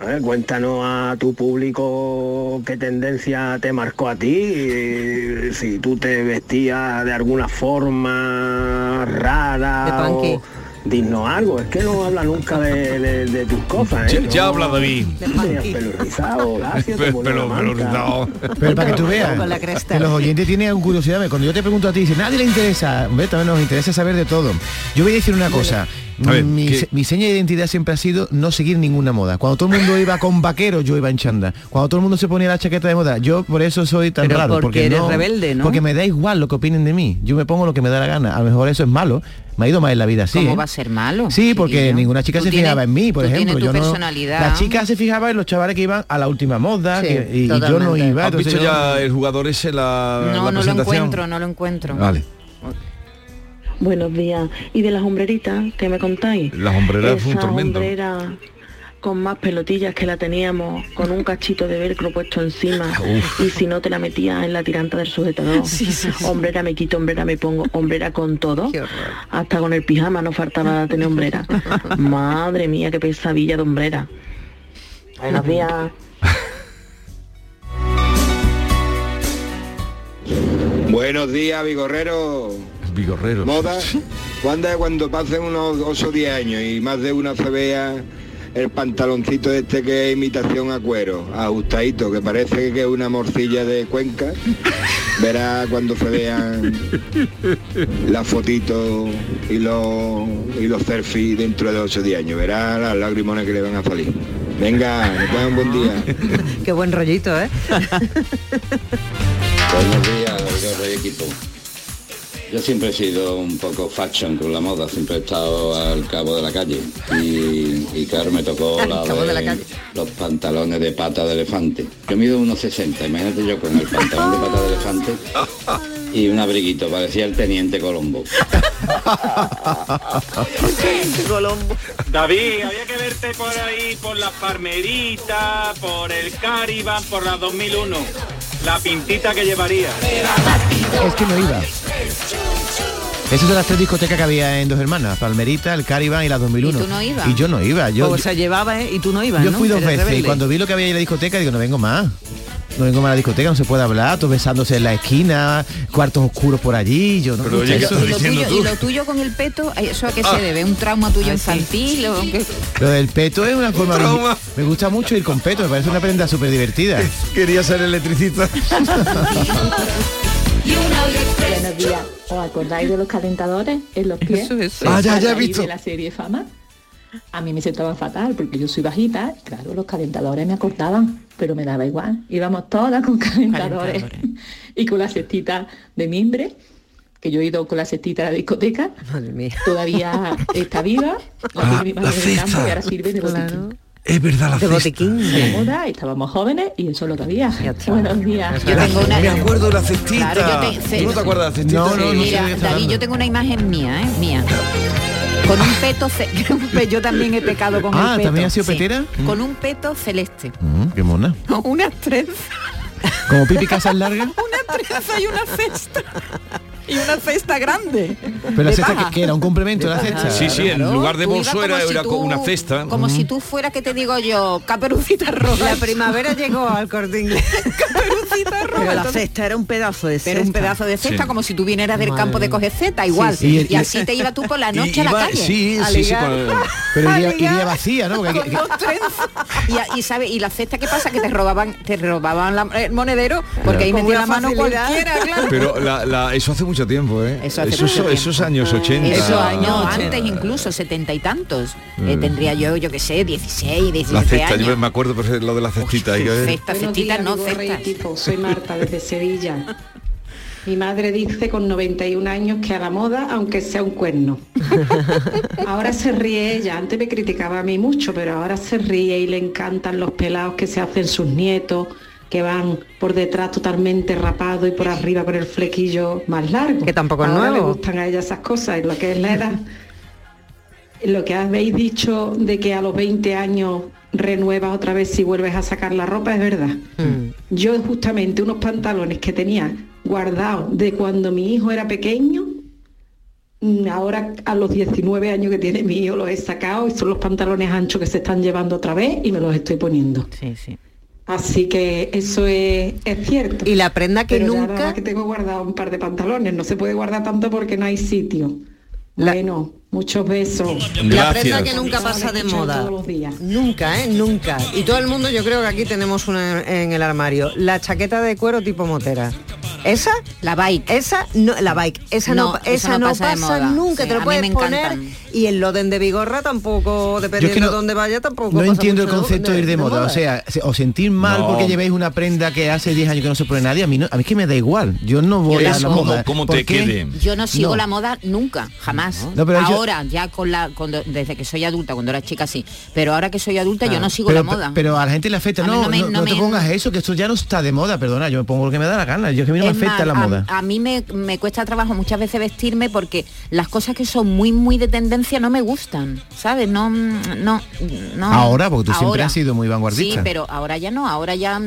Speaker 13: A ver, cuéntanos a tu público qué tendencia te marcó a ti, si tú te vestías de alguna forma rara
Speaker 6: De punky.
Speaker 13: o dinos algo. Es que no habla nunca de, de- de tus cosas. ¿eh?
Speaker 5: Ya, ya
Speaker 13: No-
Speaker 5: habla David.
Speaker 13: Pelo rizado, lacio,
Speaker 5: Pelo, rizado.
Speaker 8: Pero para que tú veas,
Speaker 6: Con la cresta.
Speaker 8: que los oyentes tienen curiosidad. Cuando yo te pregunto a ti, dice, nadie le interesa. Hombre, también nos interesa saber de todo. Yo voy a decir una cosa.
Speaker 5: Ver,
Speaker 8: mi, mi seña de identidad siempre ha sido no seguir ninguna moda. Cuando todo el mundo iba con vaqueros, yo iba en chanda. Cuando todo el mundo se ponía la chaqueta de moda, yo por eso soy tan
Speaker 16: Pero
Speaker 8: raro.
Speaker 16: porque eres rebelde, ¿no?
Speaker 8: Porque me da igual lo que opinen de mí. Yo me pongo lo que me da la gana. A lo mejor eso es malo. Me ha ido mal en la vida así.
Speaker 7: ¿Cómo
Speaker 8: ¿eh?
Speaker 7: va a ser malo?
Speaker 8: Sí, porque ninguna chica
Speaker 7: Tú
Speaker 8: se
Speaker 7: tienes-
Speaker 8: fijaba en mí, por
Speaker 7: tú
Speaker 8: ejemplo. Yo no, la chica se fijaba en los chavales que iban a la última moda
Speaker 6: Sí,
Speaker 8: que- y, y yo no iba.
Speaker 5: ¿Has
Speaker 8: entonces
Speaker 5: visto
Speaker 8: yo-
Speaker 5: ya el jugador ese la,
Speaker 7: No,
Speaker 5: la
Speaker 7: no lo encuentro, no lo encuentro.
Speaker 5: Vale.
Speaker 17: Buenos días. ¿Y de las hombreritas que me contáis?
Speaker 5: Las hombreras fue un
Speaker 17: Esa
Speaker 5: tormento.
Speaker 17: hombrera con más pelotillas que la teníamos, con un cachito de velcro puesto encima y si no te la metías en la tiranta del sujetador. Hombrera me quito, hombrera me pongo, hombrera con todo.
Speaker 6: Qué.
Speaker 17: Hasta con el pijama no faltaba tener hombrera. Madre mía, qué pesadilla de hombrera. Buenos días.
Speaker 10: Buenos días, Vigorrero.
Speaker 5: Vigorrero.
Speaker 10: Moda. ¿Cuándo es cuando pasen unos 8 o 10 años y más de una se vea el pantaloncito este que es imitación a cuero, ajustadito, que parece que es una morcilla de Cuenca? Verá cuando se vean las fotitos y los, y los selfies dentro de 8 o 10 años. Verá las lagrimones que le van a salir. Venga, que tengan un buen día.
Speaker 6: Qué buen rollito, ¿eh?
Speaker 18: Buenos días, y equipo. Yo siempre he sido un poco fashion con la moda, siempre he estado al cabo de la calle. Y, y claro, me tocó
Speaker 6: Al
Speaker 18: la
Speaker 6: cabo de la
Speaker 18: de
Speaker 6: calle.
Speaker 18: los pantalones de pata de elefante. Yo mido unos 60, imagínate yo con el pantalón de pata de elefante y un abriguito, parecía el teniente Colombo.
Speaker 19: David, había que verte por ahí, por las palmeritas, por el Cariban, por la 2001. La pintita que llevaría.
Speaker 8: Es que no iba. Esas son las tres discotecas que había en Dos Hermanas, Palmerita, el Cariban y la 2001.
Speaker 7: ¿Y tú no ibas?
Speaker 8: Y yo no iba. Yo,
Speaker 16: o sea, llevaba ¿eh? y tú no ibas,
Speaker 8: yo
Speaker 16: ¿no?
Speaker 8: fui dos
Speaker 16: Eres
Speaker 8: veces y cuando vi lo que había en la discoteca digo, no vengo más. Domingo a la discoteca, no se puede hablar, todos besándose en la esquina, cuartos oscuros por allí, yo no
Speaker 5: Pero
Speaker 8: me gusta
Speaker 5: oye, ¿qué
Speaker 8: eso.
Speaker 5: estás
Speaker 7: ¿Y lo, tuyo,
Speaker 5: tú?
Speaker 7: ¿Y lo tuyo con el peto? ¿Eso a qué
Speaker 5: Ah.
Speaker 7: se debe? ¿Un trauma tuyo infantil? o qué?
Speaker 8: Lo del peto es una forma...
Speaker 5: Trauma.
Speaker 8: Me gusta mucho ir con peto, me parece una prenda súper divertida.
Speaker 5: Quería ser electricista.
Speaker 20: Buenos días. ¿Os acordáis de los calentadores en los pies?
Speaker 21: Eso, eso.
Speaker 5: Ah, ya, he visto.
Speaker 20: de la serie Fama. A mí me sentaban fatal porque yo soy bajita. y Claro, los calentadores me acortaban, pero me daba igual. Íbamos todas con calentadores,
Speaker 21: Calentadores.
Speaker 20: y con la cestita de mimbre, que yo he ido con la cestita a la discoteca.
Speaker 6: Madre mía.
Speaker 20: Todavía está viva. La
Speaker 5: Ah,
Speaker 20: tiene mi madre
Speaker 5: la
Speaker 20: en el campo
Speaker 5: cesta.
Speaker 20: y ahora sirve de botiquín.
Speaker 5: Es verdad la
Speaker 6: De
Speaker 5: cesta.
Speaker 6: botiquín.
Speaker 20: De moda, estábamos jóvenes y eso es lo que había. Buenos días.
Speaker 7: Yo tengo una...
Speaker 5: Me acuerdo de la cestita.
Speaker 7: Claro, yo te-
Speaker 5: ¿Tú no te acuerdas de la cestita?
Speaker 8: No, no, no
Speaker 7: Mira,
Speaker 8: está
Speaker 7: David, yo tengo una imagen mía, ¿eh? Mía. Con un peto... ce- yo también he pecado con
Speaker 8: Ah,
Speaker 7: el peto.
Speaker 8: ¿también has sido
Speaker 7: sí.
Speaker 8: petera?
Speaker 7: Con un peto celeste.
Speaker 8: Mm, qué mona.
Speaker 7: Unas trenzas.
Speaker 8: Como pipi casas largas,
Speaker 7: Una trenza y una cesta. Y una cesta grande.
Speaker 8: pero la cesta que, que era un complemento de la cesta.
Speaker 5: Sí, sí, en lugar de
Speaker 7: como
Speaker 5: era,
Speaker 7: si
Speaker 5: era
Speaker 7: tú-
Speaker 5: con una cesta.
Speaker 7: Como si tú fuera, que te digo yo, caperucita roja.
Speaker 6: La primavera llegó al corte inglés.
Speaker 7: caperucita roja.
Speaker 21: Pero la cesta era un pedazo de
Speaker 7: pero un
Speaker 21: cesta.
Speaker 7: pedazo de cesta
Speaker 5: Sí.
Speaker 7: como si tú vinieras del
Speaker 21: Madre
Speaker 7: campo de coger cesta igual
Speaker 8: Sí, sí.
Speaker 7: y, así te iba tú por la noche a la calle
Speaker 5: Sí,
Speaker 6: a
Speaker 5: sí, sí.
Speaker 8: Pero iría, vacía, ¿no? Que-
Speaker 7: y, sabe y la cesta qué pasa que te robaban te robaban la- el monedero porque ahí metía la mano cualquiera claro.
Speaker 5: Pero la- la- eso hace mucho tiempo, ¿eh?
Speaker 7: Eso hace
Speaker 5: esos,
Speaker 7: mucho tiempo.
Speaker 5: esos años 80.
Speaker 7: Eso
Speaker 21: años
Speaker 7: no,
Speaker 21: 80.
Speaker 7: antes incluso, setenta y tantos. Eh,
Speaker 5: Mm.
Speaker 7: tendría yo, yo qué sé, 16, 17
Speaker 5: La cesta, yo
Speaker 7: años.
Speaker 5: me acuerdo pero lo de la cestita. y yo-
Speaker 7: Cesta, cestita, no cesta.
Speaker 22: Soy Marta desde Sevilla. Mi madre dice con 91 años que a la moda, aunque sea un cuerno. Ahora se ríe ella, antes me criticaba a mí mucho, pero ahora se ríe y le encantan los pelados que se hacen sus nietos, que van por detrás totalmente rapados y por arriba con el flequillo más largo.
Speaker 6: Que tampoco es
Speaker 22: ahora le
Speaker 6: nuevo.
Speaker 22: gustan a ella esas cosas, y lo que es la edad. Lo que habéis dicho de que a los 20 años renuevas otra vez si vuelves a sacar la ropa es verdad. Yo justamente unos pantalones que tenía guardados de cuando mi hijo era pequeño, mm, ahora a los 19 años que tiene mi hijo los he sacado y son los pantalones anchos que se están llevando otra vez y me los estoy poniendo.
Speaker 7: Sí, sí.
Speaker 22: Así que eso es, es cierto.
Speaker 6: Y la prenda que
Speaker 22: Pero
Speaker 6: nunca-
Speaker 22: que tengo guardado un par de pantalones, no se puede guardar tanto porque no hay sitio. Bueno, muchos besos.
Speaker 6: La prenda que nunca pasa de moda.
Speaker 22: Todos los días.
Speaker 6: Nunca, ¿eh? Nunca. Y todo el mundo, yo creo que aquí tenemos una en el armario. La chaqueta de cuero tipo motera. ¿Esa?
Speaker 7: La bike.
Speaker 6: Esa no, la bike. Esa no,
Speaker 7: No,
Speaker 6: esa
Speaker 7: esa no
Speaker 6: no
Speaker 7: pasa
Speaker 6: nunca.
Speaker 7: Sí,
Speaker 6: te lo puedes
Speaker 7: me
Speaker 6: poner. Y el loden de bigorra tampoco, dependiendo
Speaker 8: no-
Speaker 6: de dónde vaya, tampoco.
Speaker 8: No
Speaker 6: pasa
Speaker 8: entiendo el concepto de ir de moda. O sea, se- o sentir mal
Speaker 5: No.
Speaker 8: porque llevéis una prenda que hace 10 años que no se pone nadie, a mí, no, a mí es que me da igual. Yo no voy a la moda.
Speaker 5: Cómo
Speaker 8: ¿Por
Speaker 5: te quede.
Speaker 7: Yo no sigo
Speaker 8: No.
Speaker 7: la moda nunca, jamás.
Speaker 8: No, pero yo-
Speaker 7: ahora, ya con la, cuando, desde que soy adulta, cuando era chica sí, pero ahora que soy adulta yo
Speaker 8: Ah.
Speaker 7: no sigo
Speaker 8: pero,
Speaker 7: la moda.
Speaker 8: Pero a la gente le afecta. No,
Speaker 7: no me-
Speaker 8: te pongas eso, que esto ya no está de moda. Perdona, yo me pongo lo que me da la gana. Yo es que a mí no me
Speaker 7: Es
Speaker 8: afecta
Speaker 7: más,
Speaker 8: la
Speaker 7: a-
Speaker 8: moda.
Speaker 7: A, mí me, me cuesta trabajo muchas veces vestirme porque las cosas que son muy, muy de tendencia no me gustan, ¿sabes? No, no, no.
Speaker 8: Ahora, porque tú siempre has sido muy vanguardista.
Speaker 7: Sí, pero ahora ya no, ahora ya...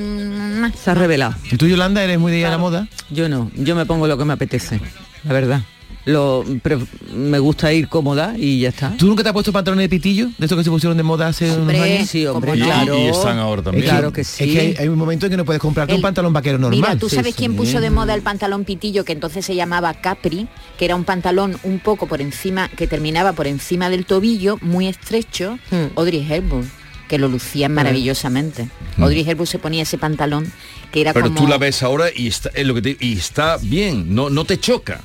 Speaker 21: Se ha revelado.
Speaker 8: ¿Y tú, Yolanda, eres muy de ir a la moda?
Speaker 21: Yo no, yo me pongo lo que me apetece, la verdad. Lo, pre- me gusta ir cómoda y ya está.
Speaker 8: ¿Tú nunca te has puesto pantalones de pitillo? De estos que se pusieron de moda hace
Speaker 21: Hombre,
Speaker 8: unos años.
Speaker 21: sí, hombre,
Speaker 5: Y-
Speaker 21: claro.
Speaker 5: y están ahora también.
Speaker 8: Es
Speaker 21: Claro que sí.
Speaker 8: Es que hay, hay un momento en que no puedes comprarte un
Speaker 7: El-
Speaker 8: pantalón vaquero normal.
Speaker 7: Mira, ¿tú sabes
Speaker 8: sí.
Speaker 7: quién puso de moda el pantalón pitillo que entonces se llamaba Capri, que era un pantalón un poco por encima, que terminaba por encima del tobillo, muy estrecho? Audrey Hepburn, que lo lucía maravillosamente. Audrey Hepburn se ponía ese pantalón que era
Speaker 5: Pero
Speaker 7: como...
Speaker 5: tú la ves ahora y está, es lo que te- y está bien, no, no te choca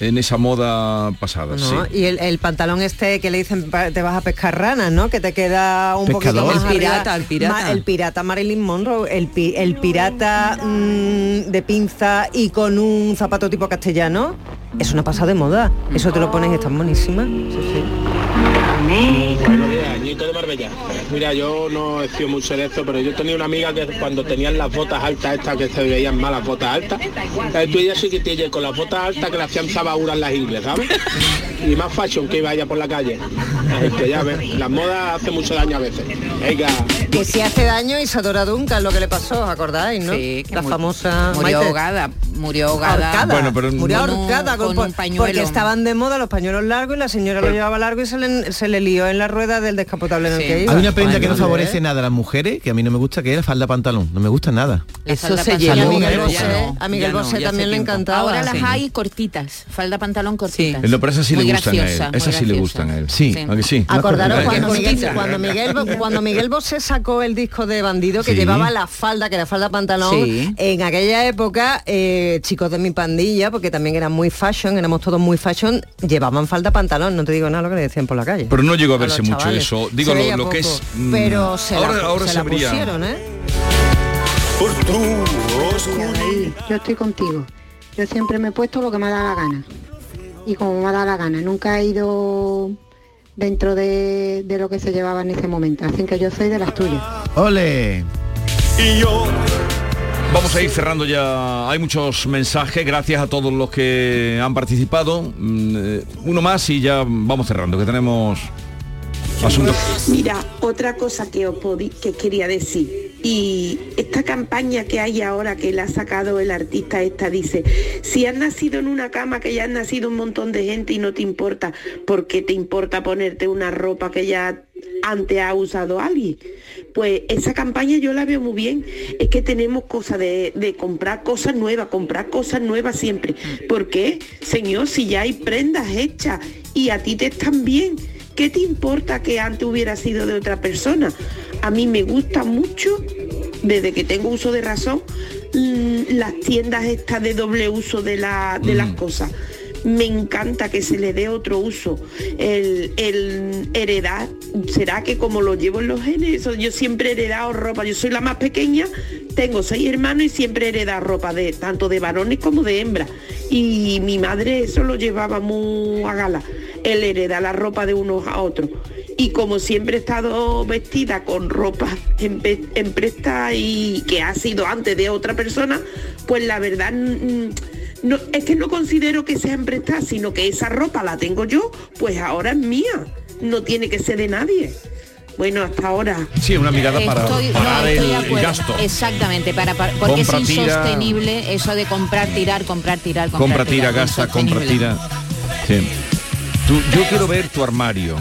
Speaker 5: En esa moda pasada.
Speaker 6: ¿no?
Speaker 5: sí.
Speaker 6: Y el, el pantalón este que le dicen te vas a pescar ranas, ¿no? Que te queda un
Speaker 5: Pescador.
Speaker 6: poquito más
Speaker 21: El pirata, el pirata.
Speaker 6: Ma- el pirata Marilyn Monroe, el, pi- el pirata mm, de pinza y con un zapato tipo castellano. Eso no pasa de moda. Eso te lo pones y están. Sí, sí.
Speaker 19: De Marbella. Mira, yo no he sido mucho de esto, pero yo tenía una amiga que cuando tenían las botas altas estas que se veían mal las botas altas, eh, tú ella chiquitilla y con las botas altas que le hacían zabaduras las ingles, ¿sabes? Y más fashion que iba ella por la calle. Que ya las modas hacen mucho daño a veces. Venga.
Speaker 6: Que si hace daño Isadora Duncan, lo que le pasó, ¿os ¿acordáis, no?
Speaker 7: Sí, que
Speaker 6: la famosa
Speaker 7: murió
Speaker 6: Maite.
Speaker 7: ahogada murió ahogada.
Speaker 6: Ahorcada.
Speaker 5: Bueno, pero
Speaker 6: murió
Speaker 7: con un-
Speaker 6: ahorcada
Speaker 7: con un pañuelo.
Speaker 6: porque estaban de moda los pañuelos largos y la señora lo llevaba largo y se le, se le lió en la rueda del descapotable en el que iba.
Speaker 8: Hay una prenda que no favorece nada a las mujeres, que a mí no me gusta, que es la falda pantalón. No me gusta nada.
Speaker 7: Eso
Speaker 6: se
Speaker 7: se
Speaker 6: lleva. A Miguel Bosé, a Miguel Bosé también le encantaba.
Speaker 7: Ahora las
Speaker 6: Sí.
Speaker 7: hay cortitas, falda pantalón cortitas.
Speaker 5: No, pero esas sí
Speaker 7: Muy
Speaker 5: le gustan a él. Esas sí le gustan a él.
Speaker 8: Sí.
Speaker 5: ¿A que sí?
Speaker 6: Acordaros
Speaker 5: Una
Speaker 6: cuando
Speaker 5: cortita.
Speaker 6: Miguel, cuando Miguel cuando Miguel Bosé sacó el disco de Bandido que
Speaker 5: Sí.
Speaker 6: llevaba la falda, que era falda pantalón,
Speaker 21: Sí.
Speaker 6: en aquella época eh, chicos de mi pandilla, porque también eran muy fashion, éramos todos muy fashion, llevaban falda pantalón, no te digo nada lo que le decían por la calle.
Speaker 5: Pero no llegó a verse mucho
Speaker 6: chavales.
Speaker 5: eso. Digo, lo, que es... mm,
Speaker 6: Pero se
Speaker 5: ahora,
Speaker 6: la,
Speaker 5: ahora
Speaker 6: se
Speaker 5: se
Speaker 6: la
Speaker 5: vería-
Speaker 6: pusieron, ¿eh?
Speaker 23: Ahí, yo estoy contigo. Yo siempre me he puesto lo que me ha dado la gana. Y como me ha dado la gana, nunca he ido dentro de, de lo que se llevaba en ese momento. Así que yo soy de las tuyas.
Speaker 8: ¡Ole!
Speaker 5: Y yo. Vamos a ir cerrando ya. Hay muchos mensajes. Gracias a todos los que han participado. Mm, eh, Uno más y ya vamos cerrando, que tenemos asuntos.
Speaker 14: Mira, otra cosa que os podí- que quería decir. Y esta campaña que hay ahora que la ha sacado el artista esta dice, si has nacido en una cama que ya han nacido un montón de gente y no te importa, ¿por qué te importa ponerte una ropa que ya antes ha usado alguien? Pues esa campaña yo la veo muy bien. Es que tenemos cosas de, de comprar cosas nuevas, comprar cosas nuevas siempre. ¿Por qué? Señor, si ya hay prendas hechas y a ti te están bien. ¿Qué te importa que antes hubiera sido de otra persona? A mí me gusta mucho, desde que tengo uso de razón, mm, las tiendas estas de doble uso de, la- de las cosas. Me encanta que se le dé otro uso. El, el heredar, será que como lo llevo en los genes, yo siempre he heredado ropa. Yo soy la más pequeña, tengo seis hermanos y siempre he heredado ropa de tanto de varones como de hembras. Y mi madre eso lo llevaba muy a gala, el heredar la ropa de unos a otros. Y como siempre he estado vestida con ropa en, en presta y que ha sido antes de otra persona, pues la verdad mm, no, es que no considero que sea en prestada, sino que esa ropa la tengo yo, pues ahora es mía. No tiene que ser de nadie. Bueno, hasta ahora.
Speaker 5: Sí, una mirada para
Speaker 7: Estoy- no,
Speaker 5: el, gasto.
Speaker 7: Exactamente, para, para- porque
Speaker 5: Compra,
Speaker 7: es
Speaker 5: tira.
Speaker 7: insostenible eso de comprar, tirar, comprar, tirar, comprar,
Speaker 5: Compra, tira,
Speaker 7: tirar,
Speaker 5: gasta, compra, tira. Sí. Yo quiero ver tu armario.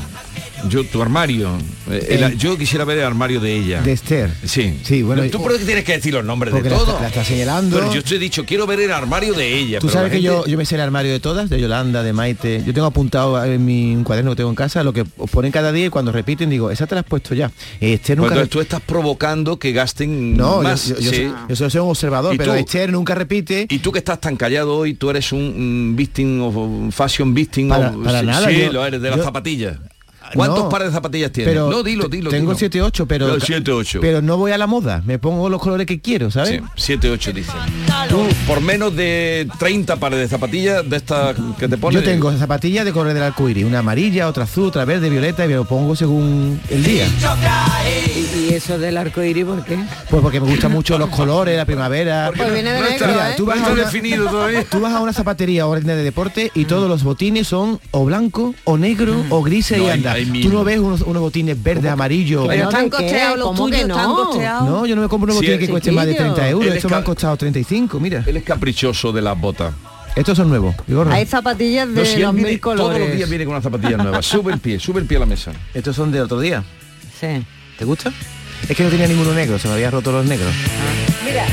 Speaker 5: Yo, tu armario. Eh, el- yo quisiera ver el armario de ella.
Speaker 8: De Esther.
Speaker 5: Sí.
Speaker 8: Sí, bueno,
Speaker 5: ¿Tú por qué tienes que decir los nombres de
Speaker 8: Porque la
Speaker 5: todo?
Speaker 8: está- la está señalando.
Speaker 5: Pero yo te he dicho, quiero ver el armario de ella.
Speaker 8: Tú sabes que yo,
Speaker 5: gente-
Speaker 8: yo me sé el armario de todas, de Yolanda, de Maite. Yo tengo apuntado en mi un cuaderno que tengo en casa lo que os ponen cada día y cuando repiten digo, esa te la has puesto ya. Este nunca
Speaker 5: Cuando tú estás provocando que gasten
Speaker 8: No,
Speaker 5: más.
Speaker 8: yo, yo,
Speaker 5: sí.
Speaker 8: soy- yo solo soy un observador,
Speaker 5: ¿Y
Speaker 8: pero
Speaker 5: tú?
Speaker 8: Esther nunca repite.
Speaker 5: Y tú que estás tan callado hoy, tú eres un, victim of fashion victim
Speaker 8: Para-
Speaker 5: of-
Speaker 8: para
Speaker 5: sí,
Speaker 8: nada,
Speaker 5: sí, lo eres de las zapatillas. ¿Cuántos
Speaker 8: No,
Speaker 5: pares de zapatillas tienes?
Speaker 8: pero
Speaker 5: no, dilo, dilo.
Speaker 8: Tengo
Speaker 5: dilo.
Speaker 8: 7 8, pero
Speaker 5: No, siete, ocho.
Speaker 8: pero no voy a la moda, me pongo los colores que quiero, ¿sabes?
Speaker 5: Sí, 7, 8 dice. Tú, por menos de 30 pares de zapatillas de estas que te pones.
Speaker 8: Yo tengo zapatillas de color del arco iris, una amarilla, otra azul, otra verde, violeta, y me lo pongo según el día.
Speaker 21: ¿Y eso del arco iris por qué?
Speaker 8: Pues porque me gustan mucho los colores, la primavera.
Speaker 6: Pues viene de
Speaker 5: no
Speaker 6: negro,
Speaker 5: está-
Speaker 6: ¿eh?
Speaker 8: tú vas,
Speaker 5: no
Speaker 8: una,
Speaker 5: definido todavía.
Speaker 8: tú vas a una zapatería o tienda de deporte y todos los botines son o blanco o negro o grises
Speaker 5: No,
Speaker 8: y anda.
Speaker 5: Hay
Speaker 8: Tú no ves unos, unos botines verdes, amarillos.
Speaker 21: Pero están costeados los
Speaker 6: ¿Cómo que
Speaker 21: tuyos, están
Speaker 6: no?
Speaker 21: costeados.
Speaker 8: No, yo no me compro unos
Speaker 5: Sí,
Speaker 8: botines que cuesten más de
Speaker 6: chiquillo.
Speaker 8: 30 euros.
Speaker 5: Es
Speaker 8: Estos me han costado 35, mira.
Speaker 5: Él es caprichoso de las botas.
Speaker 8: Estos son nuevos.
Speaker 6: Hay zapatillas de
Speaker 5: No, si
Speaker 6: los
Speaker 5: viene-
Speaker 6: mil
Speaker 5: todos los días
Speaker 6: colores.
Speaker 5: viene con una zapatilla nueva. Sube el pie, sube el pie a la mesa.
Speaker 8: Estos son de otro día.
Speaker 21: Sí.
Speaker 8: ¿Te gusta? Es que no tenía ninguno negro, se me había roto los negros.
Speaker 6: Mira,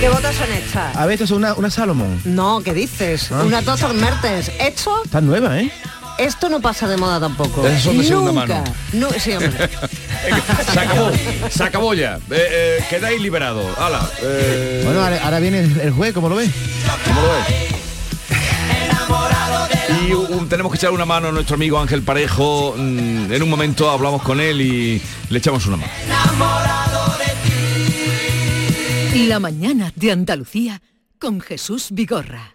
Speaker 6: ¿qué botas son estas?
Speaker 8: A ver, estos son una, una Salomon.
Speaker 6: No, ¿qué dices?
Speaker 8: Ah.
Speaker 6: Una Dr. Mertens. Esto,
Speaker 8: Están nuevas, ¿eh?
Speaker 6: Esto no pasa de moda tampoco.
Speaker 5: Esas son de segunda
Speaker 6: Nunca.
Speaker 5: mano.
Speaker 6: No, sí, hombre.
Speaker 5: Se acabó, se acabó ya. Eh, eh, quedáis liberados. Hala. eh,
Speaker 8: Bueno, ahora, ahora viene el, juez, ¿cómo lo ves?
Speaker 5: ¿Cómo lo ves? Y un- tenemos que echar una mano a nuestro amigo Ángel Parejo. Mm, En un momento hablamos con él y le echamos una mano.
Speaker 3: La mañana de Andalucía con Jesús Vigorra.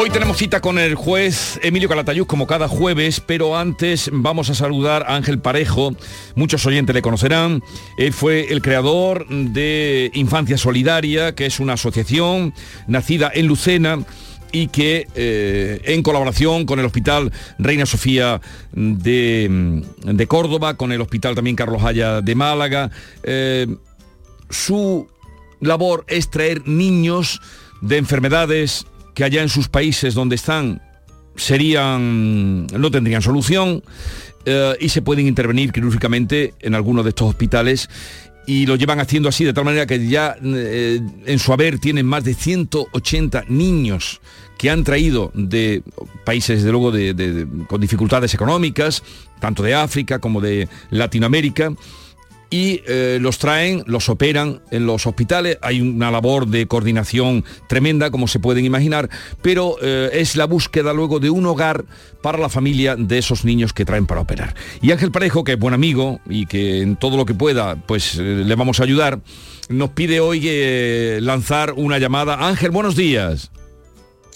Speaker 5: Hoy tenemos cita con el juez Emilio Calatayud como cada jueves, pero antes vamos a saludar a Ángel Parejo. Muchos oyentes le conocerán. Él fue el creador de Infancia Solidaria, que es una asociación nacida en Lucena y que eh, en colaboración con el Hospital Reina Sofía de, Córdoba, con el Hospital también Carlos Haya de Málaga, eh, su labor es traer niños de enfermedades que allá en sus países donde están serían no tendrían solución eh, y se pueden intervenir quirúrgicamente en algunos de estos hospitales y lo llevan haciendo así de tal manera que ya eh, en su haber tienen más de 180 niños que han traído de países, de luego, de- con dificultades económicas, tanto de África como de Latinoamérica, y eh, los traen, los operan en los hospitales. Hay una labor de coordinación tremenda, como se pueden imaginar, pero eh, es la búsqueda luego de un hogar para la familia de esos niños que traen para operar. Y Ángel Parejo, que es buen amigo y que en todo lo que pueda, pues eh, le vamos a ayudar, nos pide hoy lanzar una llamada. Ángel, buenos días.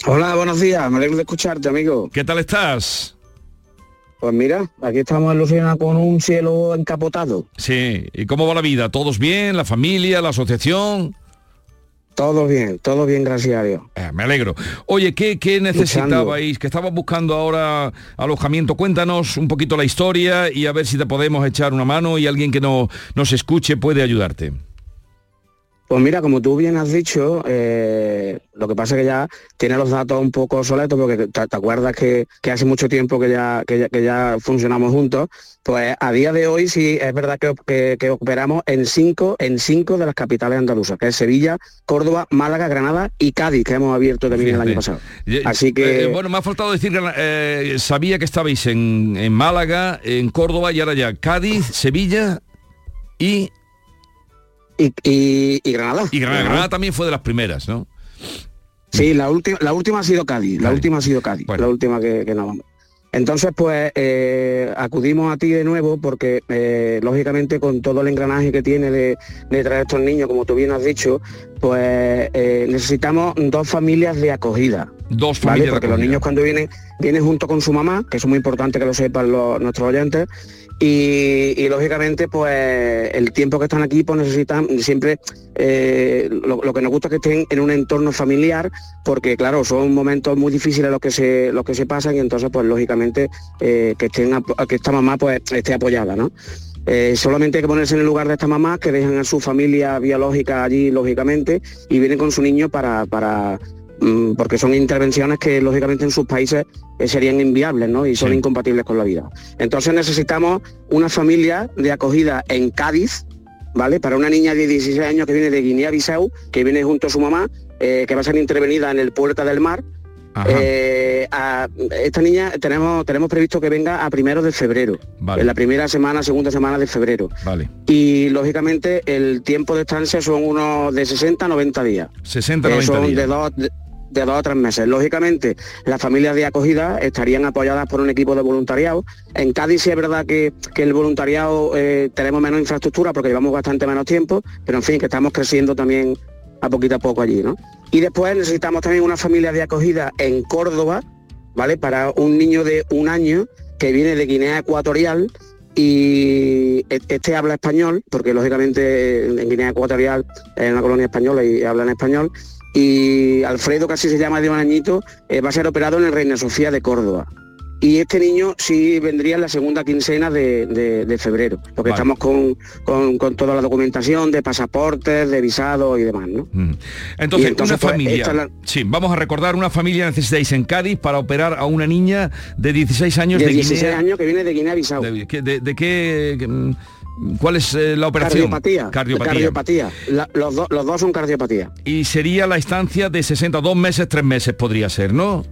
Speaker 24: Hola, buenos días, me alegro de escucharte, amigo.
Speaker 5: ¿Qué tal estás?
Speaker 24: Pues mira, aquí estamos en Luciana con un cielo encapotado.
Speaker 5: Sí, ¿y cómo va la vida? ¿Todos bien? ¿La familia? ¿La asociación?
Speaker 24: Todo bien, todo bien, gracias a Dios.
Speaker 5: Eh, me alegro. Oye, ¿qué, qué necesitabais? Que estabas buscando ahora alojamiento. Cuéntanos un poquito la historia y a ver si te podemos echar una mano y alguien que no, nos escuche puede ayudarte.
Speaker 24: Pues mira, como tú bien has dicho, eh, lo que pasa es que ya tiene los datos un poco obsoletos porque te, te acuerdas que, que hace mucho tiempo que ya, que ya, que ya funcionamos juntos. Pues a día de hoy sí es verdad que, que- que operamos en cinco, en cinco de las capitales andaluzas, que es Sevilla, Córdoba, Málaga, Granada y Cádiz, que hemos abierto también el año pasado.
Speaker 5: Eh,
Speaker 24: Así que
Speaker 5: eh, bueno, me ha faltado decir que eh, sabía que estabais en, en Málaga, en Córdoba y ahora ya Cádiz, Sevilla y...
Speaker 24: Y, Granada.
Speaker 5: Y Granada, Granada también fue de las primeras, ¿no?
Speaker 24: Sí, la última, la última ha sido Cádiz, la última ha sido Cádiz, la última que, que nos Entonces, pues eh, acudimos a ti de nuevo porque, eh, lógicamente, con todo el engranaje que tiene de, de traer estos niños, como tú bien has dicho, pues eh, necesitamos dos familias de acogida.
Speaker 5: Dos
Speaker 24: ¿vale?
Speaker 5: familias de
Speaker 24: Porque los niños cuando vienen, vienen junto con su mamá, que es muy importante que lo sepan los- nuestros oyentes, y, y, lógicamente pues el tiempo que están aquí pues necesitan siempre eh, lo, lo que nos gusta es que estén en un entorno familiar porque claro son momentos muy difíciles los que se los que se pasan y entonces pues lógicamente eh, que estén que esta mamá pues esté apoyada no Eh, solamente hay que ponerse en el lugar de esta mamá que dejan a su familia biológica allí lógicamente y vienen con su niño para, para mm, porque son intervenciones que lógicamente en sus países eh, serían inviables ¿no? y son incompatibles con la vida. Entonces necesitamos una familia de acogida en Cádiz, ¿vale? Para una niña de 16 años que viene de Guinea-Bissau, que viene junto a su mamá, eh, que va a ser intervenida en el Puerta del Mar. Eh, a- esta niña tenemos, tenemos previsto que venga a primeros de febrero,
Speaker 5: Vale.
Speaker 24: en la primera semana, segunda semana de febrero.
Speaker 5: Vale.
Speaker 24: Y lógicamente el tiempo de estancia son unos de 60 a 90 días.
Speaker 5: 60,
Speaker 24: Eh,
Speaker 5: 90
Speaker 24: son
Speaker 5: días.
Speaker 24: de dos, de, de dos a tres meses. Lógicamente, las familias de acogida estarían apoyadas por un equipo de voluntariado. En Cádiz sí es verdad que, que el voluntariado eh, tenemos menos infraestructura porque llevamos bastante menos tiempo, pero en fin, que estamos creciendo también a poquito a poco allí, ¿no? Y después necesitamos también una familia de acogida en Córdoba, ¿vale? Para un niño de un año que viene de Guinea Ecuatorial y e- este habla español, porque lógicamente en Guinea Ecuatorial es una colonia española y hablan español. Y Alfredo, así se llama de un añito, eh, va a ser operado en el Reina Sofía de Córdoba. Y este niño sí vendría en la segunda quincena de, de- de febrero, porque
Speaker 5: Vale.
Speaker 24: estamos con, con- con toda la documentación de pasaportes, de visados y demás, ¿no?
Speaker 5: Entonces,
Speaker 24: Y entonces,
Speaker 5: una
Speaker 24: pues,
Speaker 5: familia.
Speaker 24: la-
Speaker 5: Sí, vamos a recordar, una familia necesitáis en Cádiz para operar a una niña de 16 años
Speaker 24: de
Speaker 5: de,
Speaker 24: 16
Speaker 5: Guinea.
Speaker 24: años que viene de Guinea-Bissau.
Speaker 5: De, ¿qué- de- mm, ¿Cuál es eh, la operación?
Speaker 24: Cardiopatía.
Speaker 5: Cardiopatía.
Speaker 24: Cardiopatía. La- los, dos- los dos son cardiopatía.
Speaker 5: Y sería la estancia de 62 meses, 3 meses podría ser, ¿no?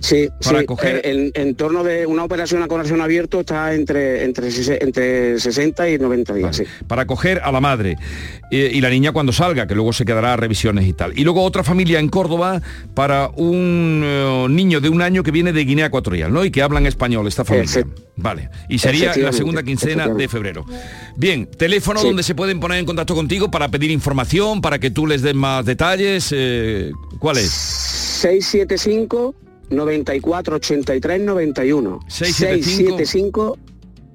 Speaker 24: Sí,
Speaker 5: Para
Speaker 24: sí,
Speaker 5: coger-
Speaker 24: en, en torno de una operación a corazón abierto está entre, entre, entre 60 y 90 días. sí.
Speaker 5: para coger a la madre eh, y la niña cuando salga, que luego se quedará a revisiones y tal. Y luego otra familia en Córdoba para un eh, niño de un año que viene de Guinea Ecuatorial, ¿no? Y que hablan español, esta familia. Vale. Y sería la segunda quincena de febrero. Bien, teléfono
Speaker 24: Sí.
Speaker 5: donde se pueden poner en contacto contigo para pedir información, para que tú les des más detalles. eh, ¿Cuál es?
Speaker 24: 675 94 83 91. 675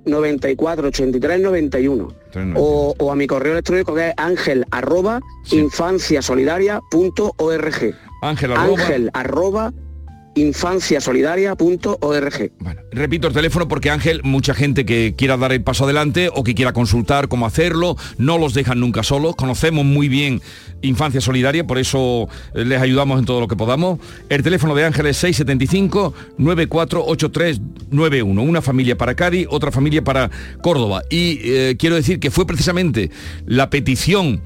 Speaker 24: 94 83 91. O, o a mi correo electrónico que es ángel arroba infanciasolidaria.org.
Speaker 5: Ángel arroba-
Speaker 24: Ángel arroba infanciasolidaria.org.
Speaker 5: Repito el teléfono porque Ángel, mucha gente que quiera dar el paso adelante o que quiera consultar cómo hacerlo, no los dejan nunca solos. Conocemos muy bien Infancia Solidaria, por eso eh, les ayudamos en todo lo que podamos. El teléfono de Ángel es 675-948391. Una familia para Cádiz, otra familia para Córdoba. Y eh, quiero decir que fue precisamente la petición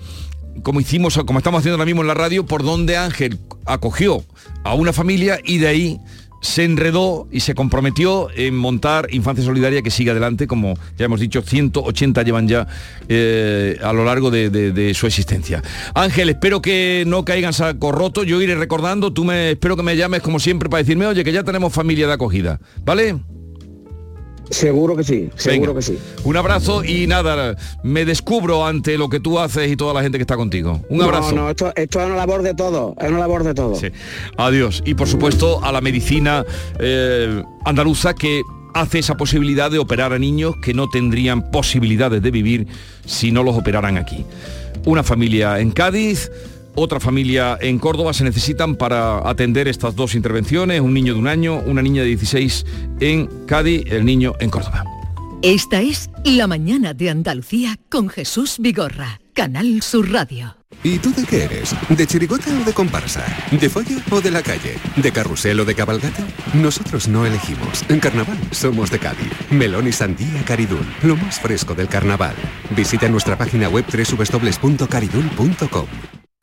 Speaker 5: como hicimos, como estamos haciendo ahora mismo en la radio, por donde Ángel acogió a una familia y de ahí se enredó y se comprometió en montar Infancia Solidaria que sigue adelante, como ya hemos dicho, 180 llevan ya eh, a lo largo de, su existencia. Ángel, espero que no caigan saco roto, yo iré recordando, tú me espero que me llames como siempre para decirme, oye, que ya tenemos familia de acogida, ¿vale?
Speaker 24: Seguro que sí, seguro
Speaker 5: Venga.
Speaker 24: que sí.
Speaker 5: Un abrazo y nada, me descubro ante lo que tú haces y toda la gente que está contigo. Un
Speaker 24: No,
Speaker 5: abrazo.
Speaker 24: No, esto, esto es una labor de todo, es una labor de todo.
Speaker 5: Sí. Adiós. Y por supuesto a la medicina eh, andaluza que hace esa posibilidad de operar a niños que no tendrían posibilidades de vivir si no los operaran aquí. Una familia en Cádiz, otra familia en Córdoba se necesitan para atender estas dos intervenciones, un niño de un año, una niña de 16 en Cádiz, el niño en Córdoba.
Speaker 3: Esta es La mañana de Andalucía con Jesús Vigorra, Canal Sur Radio.
Speaker 25: ¿Y tú de qué eres? ¿De chirigota o de comparsa? ¿De folla o de la calle? ¿De carrusel o de cabalgata? Nosotros no elegimos. En carnaval somos de Cádiz. Melón y sandía Caridul, lo más fresco del carnaval. Visita nuestra página web www.caridul.com.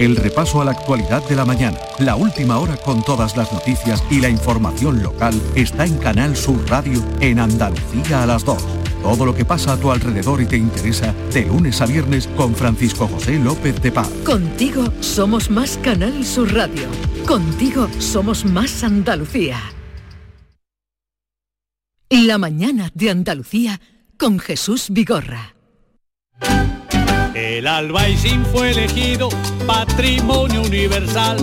Speaker 26: El repaso a la actualidad de la mañana, la última hora con todas las noticias y la información local está en Canal Sur Radio en Andalucía a las 2. Todo lo que pasa a tu alrededor y te interesa de lunes a viernes con Francisco José López de Paz.
Speaker 3: Contigo somos más Canal Sur Radio. Contigo somos más Andalucía. La mañana de Andalucía con Jesús Vigorra.
Speaker 27: El Albaicín fue elegido patrimonio universal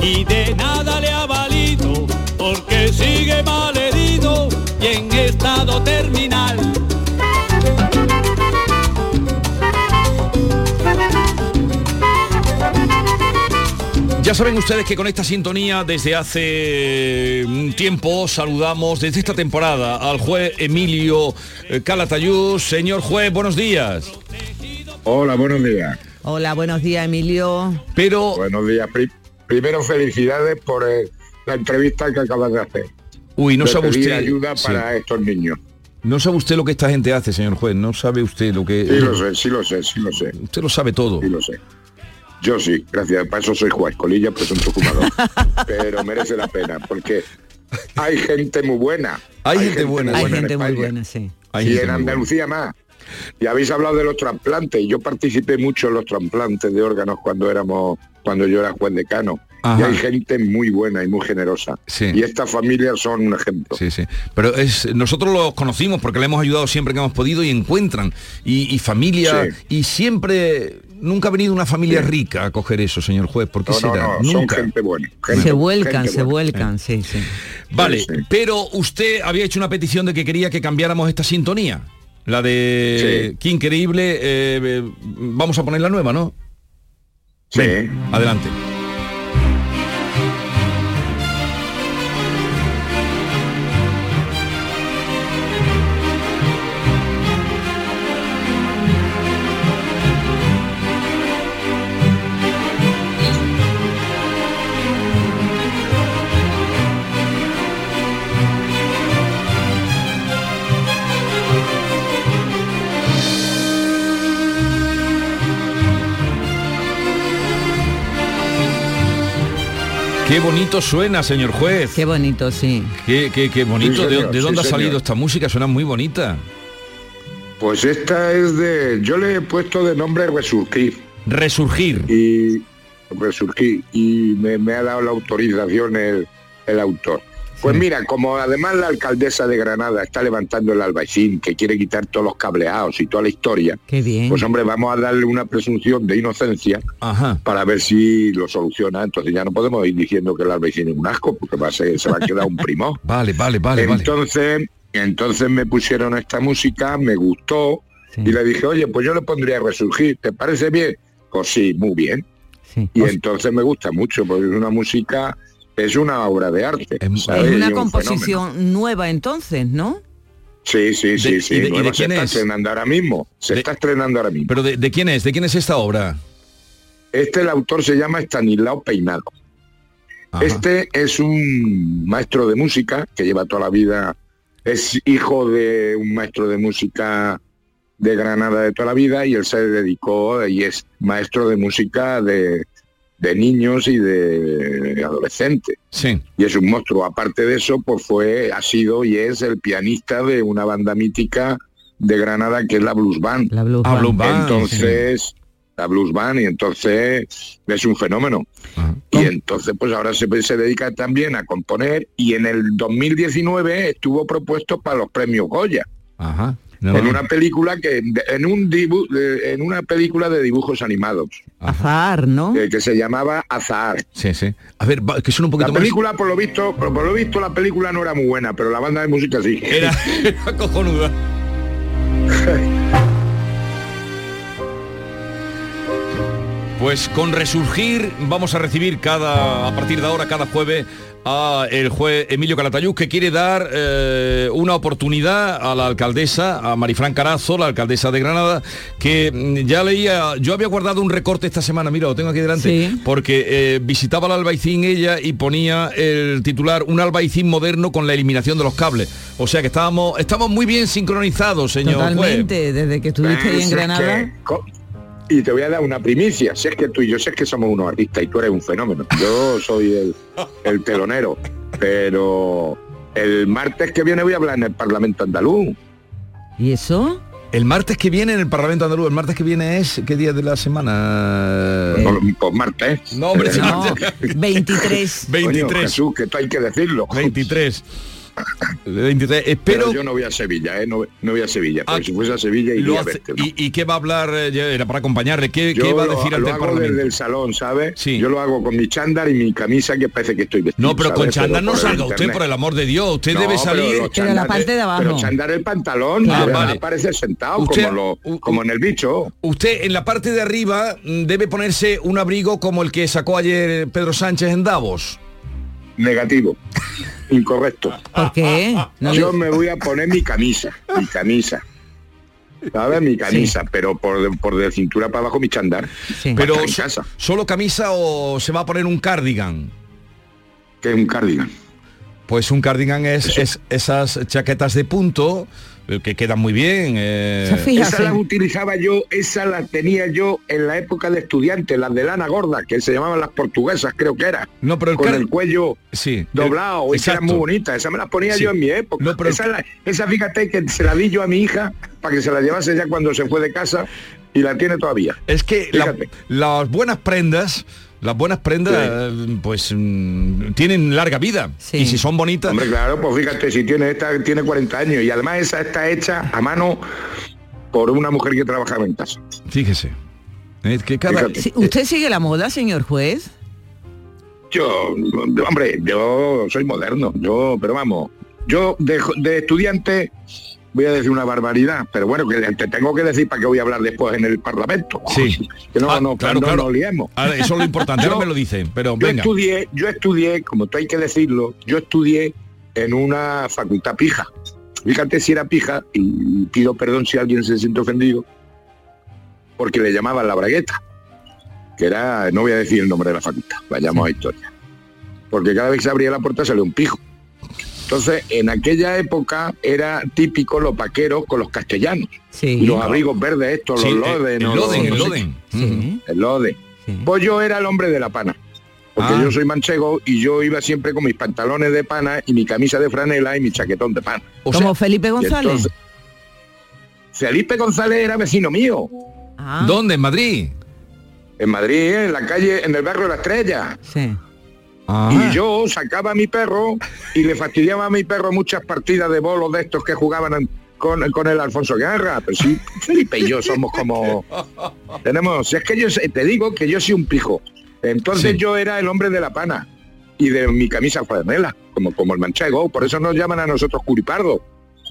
Speaker 27: y de nada le ha valido porque sigue mal herido y en estado terminal.
Speaker 5: Ya saben ustedes que con esta sintonía desde hace un tiempo saludamos desde esta temporada al juez Emilio eh, Calatayud. Señor juez, buenos días.
Speaker 28: Hola, buenos días.
Speaker 6: Hola, buenos días, Emilio.
Speaker 5: Pero...
Speaker 28: Buenos días. Pri- primero, felicidades por eh, la entrevista que acabas de hacer.
Speaker 5: Uy, no
Speaker 28: De
Speaker 5: sabe usted...
Speaker 28: ayuda
Speaker 5: Sí.
Speaker 28: para estos niños.
Speaker 5: No sabe usted lo que esta gente hace, señor juez. No sabe usted lo que...
Speaker 28: Sí lo sé, sí lo sé, sí lo sé.
Speaker 5: Usted lo sabe todo.
Speaker 28: Sí lo sé. Yo sí, gracias. Para eso soy juez. Colilla, pues un fumador. Pero merece la pena, porque hay gente muy buena.
Speaker 5: Hay gente buena.
Speaker 6: Hay
Speaker 28: en
Speaker 6: gente muy buena, sí.
Speaker 5: Hay
Speaker 28: y
Speaker 5: gente
Speaker 28: en Andalucía más. Y habéis hablado de los trasplantes. y Yo participé mucho en los trasplantes de órganos cuando éramos, cuando yo era juez decano. Y
Speaker 5: Ajá.
Speaker 28: hay gente muy buena y muy generosa.
Speaker 5: Sí.
Speaker 28: Y estas familias son un ejemplo.
Speaker 5: Sí, sí. Pero es, nosotros los conocimos porque le hemos ayudado siempre que hemos podido y encuentran. Y, y familia,
Speaker 28: Sí.
Speaker 5: y siempre, nunca ha venido una familia
Speaker 28: Sí.
Speaker 5: rica a coger eso, señor juez. ¿Por qué
Speaker 28: No,
Speaker 5: será?
Speaker 28: no, son
Speaker 5: nunca.
Speaker 28: gente buena. gente-
Speaker 6: Se vuelcan,
Speaker 28: gente
Speaker 6: se
Speaker 28: buena.
Speaker 6: vuelcan, sí, sí.
Speaker 5: Vale,
Speaker 28: Sí, sí.
Speaker 5: pero usted había hecho una petición de que quería que cambiáramos esta sintonía. La de
Speaker 28: Sí.
Speaker 5: Qué increíble. eh, eh, vamos a poner la nueva, ¿no?
Speaker 28: Sí.
Speaker 5: Adelante. Qué bonito suena, señor juez.
Speaker 6: Qué bonito, sí.
Speaker 5: Qué, qué- qué bonito.
Speaker 28: Sí,
Speaker 5: ¿De, dónde
Speaker 28: sí,
Speaker 5: ha salido
Speaker 28: señor.
Speaker 5: esta música? Suena muy bonita.
Speaker 28: Pues esta es de... Yo le he puesto de nombre Resurgir.
Speaker 5: Resurgir.
Speaker 28: Y Resurgir. Y me, me ha dado la autorización el, el autor. Pues mira, como además la alcaldesa de Granada está levantando el albaicín, que quiere quitar todos los cableados y toda la historia,
Speaker 6: Qué bien.
Speaker 28: pues hombre, vamos a darle una presunción de inocencia
Speaker 5: Ajá.
Speaker 28: para ver si lo soluciona. Entonces ya no podemos ir diciendo que el albaicín es un asco, porque va a ser, se va a quedar un primo.
Speaker 5: Vale, vale, vale, vale.
Speaker 28: entonces, entonces me pusieron esta música, me gustó,
Speaker 6: Sí.
Speaker 28: y le dije, oye, pues yo le pondría resurgir, ¿te parece bien? Pues sí, muy bien.
Speaker 6: Sí.
Speaker 28: Y entonces me gusta mucho, porque es una música, es una obra de arte.
Speaker 5: Es-
Speaker 6: una
Speaker 28: un
Speaker 6: composición
Speaker 28: fenómeno.
Speaker 6: nueva entonces, ¿no?
Speaker 28: Sí, sí, sí,
Speaker 5: De-
Speaker 28: sí.
Speaker 5: y de- y de
Speaker 28: nueva,
Speaker 5: quién
Speaker 28: se está
Speaker 5: es?
Speaker 28: estrenando ahora mismo. Se
Speaker 5: De-
Speaker 28: está estrenando ahora mismo.
Speaker 5: Pero de, de quién es? ¿De quién es esta obra?
Speaker 28: Este el autor se llama Estanislao Peinado.
Speaker 5: Ajá.
Speaker 28: Este es un maestro de música que lleva toda la vida, es hijo de un maestro de música de Granada de toda la vida y él se dedicó y es maestro de música de, de niños y de adolescentes.
Speaker 5: Sí.
Speaker 28: Y es un monstruo. Aparte de eso, pues fue, ha sido y es el pianista de una banda mítica de Granada que es la Blues Band.
Speaker 6: La Blues
Speaker 5: Ah,
Speaker 6: Band.
Speaker 5: Blues Band,
Speaker 28: Entonces, la Blues Band, y entonces es un fenómeno.
Speaker 5: Ajá.
Speaker 28: Y entonces, pues ahora se, se dedica también a componer y en el 2019 estuvo propuesto para los premios Goya.
Speaker 5: Ajá.
Speaker 28: En una película que en un dibu, en una película de dibujos animados.
Speaker 16: Azar, ¿no?
Speaker 28: Que, que se llamaba Azar.
Speaker 5: Sí, sí. A ver, va- que suena un poquito
Speaker 28: La película, por lo visto, por, por lo visto, la película no era muy buena, pero la banda de música sí.
Speaker 5: Era, era cojonuda. Pues con Resurgir vamos a recibir cada a partir de ahora, cada jueves, a el juez Emilio Calatayud, que quiere dar eh, una oportunidad a la alcaldesa, a Marifran Carazo, la alcaldesa de Granada, que mm, ya leía, yo había guardado un recorte esta semana, mira, lo tengo aquí delante,
Speaker 16: Sí.
Speaker 5: porque eh, visitaba el Albaicín ella y ponía el titular Un Albaicín moderno con la eliminación de los cables. O sea que estábamos, estamos muy bien sincronizados, señor juez.
Speaker 16: Totalmente, desde que estuviste ahí en
Speaker 28: si es
Speaker 16: Granada.
Speaker 28: que- y te voy a dar una primicia, si es que tú y yo sé que somos unos artistas y tú eres un fenómeno. Yo soy el, el telonero, pero el martes que viene voy a hablar en el Parlamento andaluz.
Speaker 16: ¿Y eso?
Speaker 5: El martes que viene en el Parlamento Andaluz, el martes que viene es, ¿qué día de la semana?
Speaker 28: Pues, pues martes.
Speaker 5: No, hombre,
Speaker 28: Eh,
Speaker 5: sí,
Speaker 16: No, 23.
Speaker 28: Coño,
Speaker 5: 23.
Speaker 28: Jesús, que esto hay que decirlo.
Speaker 5: 23. 23. Espero...
Speaker 28: Pero yo no voy a Sevilla, ¿eh? no, no voy a Sevilla,
Speaker 5: Ah,
Speaker 28: si fuese a Sevilla
Speaker 5: lo
Speaker 28: iría a
Speaker 5: hace-
Speaker 28: verte. ¿no?
Speaker 5: y, y qué va a hablar, eh, era para acompañarle? ¿Qué,
Speaker 28: Yo
Speaker 5: qué va a
Speaker 28: lo-
Speaker 5: decir
Speaker 28: lo,
Speaker 5: ante el
Speaker 28: hago
Speaker 5: Parlamento?
Speaker 28: desde el salón, ¿sabes?
Speaker 5: Sí.
Speaker 28: Yo lo hago con mi chándal y mi camisa que parece que estoy vestido.
Speaker 5: No, pero con
Speaker 28: ¿sabes?
Speaker 5: chándal no salga usted, por el amor de Dios. Usted
Speaker 28: No,
Speaker 5: debe
Speaker 28: pero
Speaker 5: salir...
Speaker 28: los
Speaker 16: Pero la parte de abajo.
Speaker 28: Pero chándal el pantalón,
Speaker 5: Claro,
Speaker 28: que
Speaker 5: vale.
Speaker 28: aparece sentado
Speaker 5: Usted-
Speaker 28: como, lo- como en el bicho.
Speaker 5: Usted en la parte de arriba mm, debe ponerse un abrigo como el que sacó ayer Pedro Sánchez en Davos.
Speaker 28: Negativo. Incorrecto.
Speaker 16: ¿Por qué? No
Speaker 28: Yo me voy a poner mi camisa, mi camisa. ¿Sabes? Mi camisa, pero por, de- por de cintura para abajo mi chándal.
Speaker 16: Sí.
Speaker 5: Pero
Speaker 28: casa.
Speaker 5: solo camisa o se va a poner un cardigan.
Speaker 28: Que es un cardigan.
Speaker 5: Pues un cardigan es, es esas chaquetas de punto que quedan muy bien. eh,
Speaker 16: Se fija-
Speaker 28: Esa
Speaker 16: Fíjate.
Speaker 28: las utilizaba yo, esa las tenía yo en la época de estudiante, las de lana gorda, que se llamaban las portuguesas, creo que era.
Speaker 5: No, pero el
Speaker 28: con el cuello
Speaker 5: sí, el-
Speaker 28: doblado, esa era
Speaker 5: exacto.
Speaker 28: muy bonita, esa me las ponía
Speaker 5: Sí.
Speaker 28: yo en mi época.
Speaker 5: No, pero-
Speaker 28: esa, la- esa, fíjate que se la di yo a mi hija para que se la llevase ya cuando se fue de casa y la tiene todavía.
Speaker 5: Es que la- las buenas prendas, las buenas prendas, eh, pues mm, tienen larga vida.
Speaker 16: Sí.
Speaker 5: Y si son bonitas,
Speaker 28: Hombre, claro, pues fíjate, si tiene esta, tiene 40 años y además esa está hecha a mano por una mujer que trabajaba en casa.
Speaker 5: fíjese. Es que cada,
Speaker 28: Fíjate.
Speaker 16: ¿Usted sigue la moda, señor juez?
Speaker 28: Yo, hombre, yo soy moderno, yo, pero vamos, yo de, de estudiante voy a decir una barbaridad, pero bueno, que te tengo que decir para qué voy a hablar después en el Parlamento.
Speaker 5: Sí.
Speaker 28: Que no,
Speaker 5: Ah,
Speaker 28: no,
Speaker 5: claro,
Speaker 28: no
Speaker 5: claro.
Speaker 28: nos liemos.
Speaker 5: Ahora, eso es lo importante,
Speaker 28: Yo-
Speaker 5: me lo dicen, pero
Speaker 28: Yo
Speaker 5: venga.
Speaker 28: estudié, yo estudié, como tú hay que decirlo, yo estudié en una facultad pija. Fíjate si era pija, y pido perdón si alguien se siente ofendido, porque le llamaban la bragueta, que era, no voy a decir el nombre de la facultad, vayamos a historia. Porque cada vez que se abría la puerta salía un pijo. Entonces, en aquella época era típico los vaqueros con los castellanos.
Speaker 16: Sí.
Speaker 28: Y los abrigos verdes estos,
Speaker 5: Sí,
Speaker 28: los
Speaker 5: el-
Speaker 28: loden.
Speaker 5: el
Speaker 28: o
Speaker 5: loden,
Speaker 28: los-
Speaker 5: el
Speaker 28: no sé
Speaker 5: loden.
Speaker 16: Sí.
Speaker 28: el lode.
Speaker 16: Sí.
Speaker 28: Pues yo era el hombre de la pana. Porque
Speaker 5: Ah.
Speaker 28: yo soy manchego y yo iba siempre con mis pantalones de pana y mi camisa de franela y mi chaquetón de pana.
Speaker 5: O
Speaker 16: Como
Speaker 5: sea,
Speaker 16: Felipe González.
Speaker 28: entonces- Felipe González era vecino mío.
Speaker 16: Ah,
Speaker 5: ¿Dónde? ¿En Madrid?
Speaker 28: En Madrid, en la calle, en el barrio de la Estrella.
Speaker 16: sí.
Speaker 5: Ah.
Speaker 28: Y yo sacaba a mi perro y le fastidiaba a mi perro muchas partidas de bolos de estos que jugaban en- con, con el Alfonso Guerra. Pero sí, Felipe y yo somos como... Tenemos... Es que yo te digo que yo soy un pijo. Entonces
Speaker 5: Sí.
Speaker 28: yo era el hombre de la pana y de mi camisa franela, como, como el manchego. Por eso nos llaman a nosotros curipardo.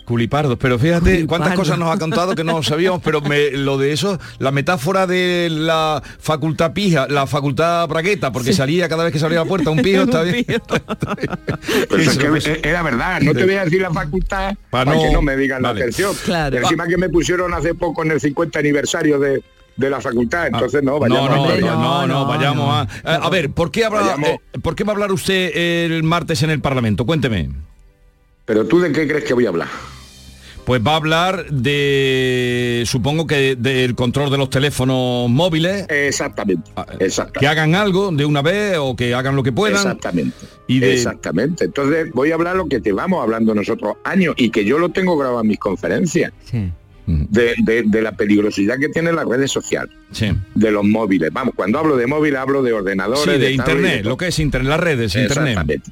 Speaker 5: Culipardos, pero fíjate cuántas cosas nos ha contado que no sabíamos, pero me- lo de eso, la metáfora de la facultad pija, la facultad bragueta, porque salía cada vez que salía a la puerta un pijo, está bien.
Speaker 28: Es que
Speaker 5: pues.
Speaker 28: era verdad, no te voy a decir la facultad
Speaker 5: Pa'
Speaker 28: para
Speaker 5: no-
Speaker 28: que no me digan
Speaker 5: vale.
Speaker 28: la atención.
Speaker 16: Claro.
Speaker 28: Encima que me pusieron hace poco en el 50 aniversario de, de la facultad, entonces no,
Speaker 5: no,
Speaker 28: vayamos
Speaker 5: no,
Speaker 28: a
Speaker 5: no,
Speaker 16: hombre,
Speaker 5: no,
Speaker 16: no,
Speaker 5: no,
Speaker 16: no,
Speaker 5: vayamos
Speaker 16: no.
Speaker 5: a... a ver, ¿por qué, habla, eh, ¿por qué va a hablar usted el martes en el Parlamento? Cuénteme.
Speaker 28: Pero tú de qué crees que voy a hablar?
Speaker 5: Pues va a hablar de, supongo que del control de los teléfonos móviles,
Speaker 28: Exactamente,
Speaker 5: Ah,
Speaker 28: exactamente.
Speaker 5: que hagan algo de una vez o que hagan lo que puedan.
Speaker 28: Exactamente.
Speaker 5: Y de-
Speaker 28: Exactamente. Entonces voy a hablar lo que te vamos hablando nosotros años y que yo lo tengo grabado en mis conferencias,
Speaker 16: Sí.
Speaker 28: de, de- de la peligrosidad que tienen las redes sociales,
Speaker 5: Sí.
Speaker 28: de los móviles. Vamos, cuando hablo de móvil hablo de ordenadores,
Speaker 5: Sí, de internet, lo que es internet, las redes, internet.
Speaker 28: Exactamente.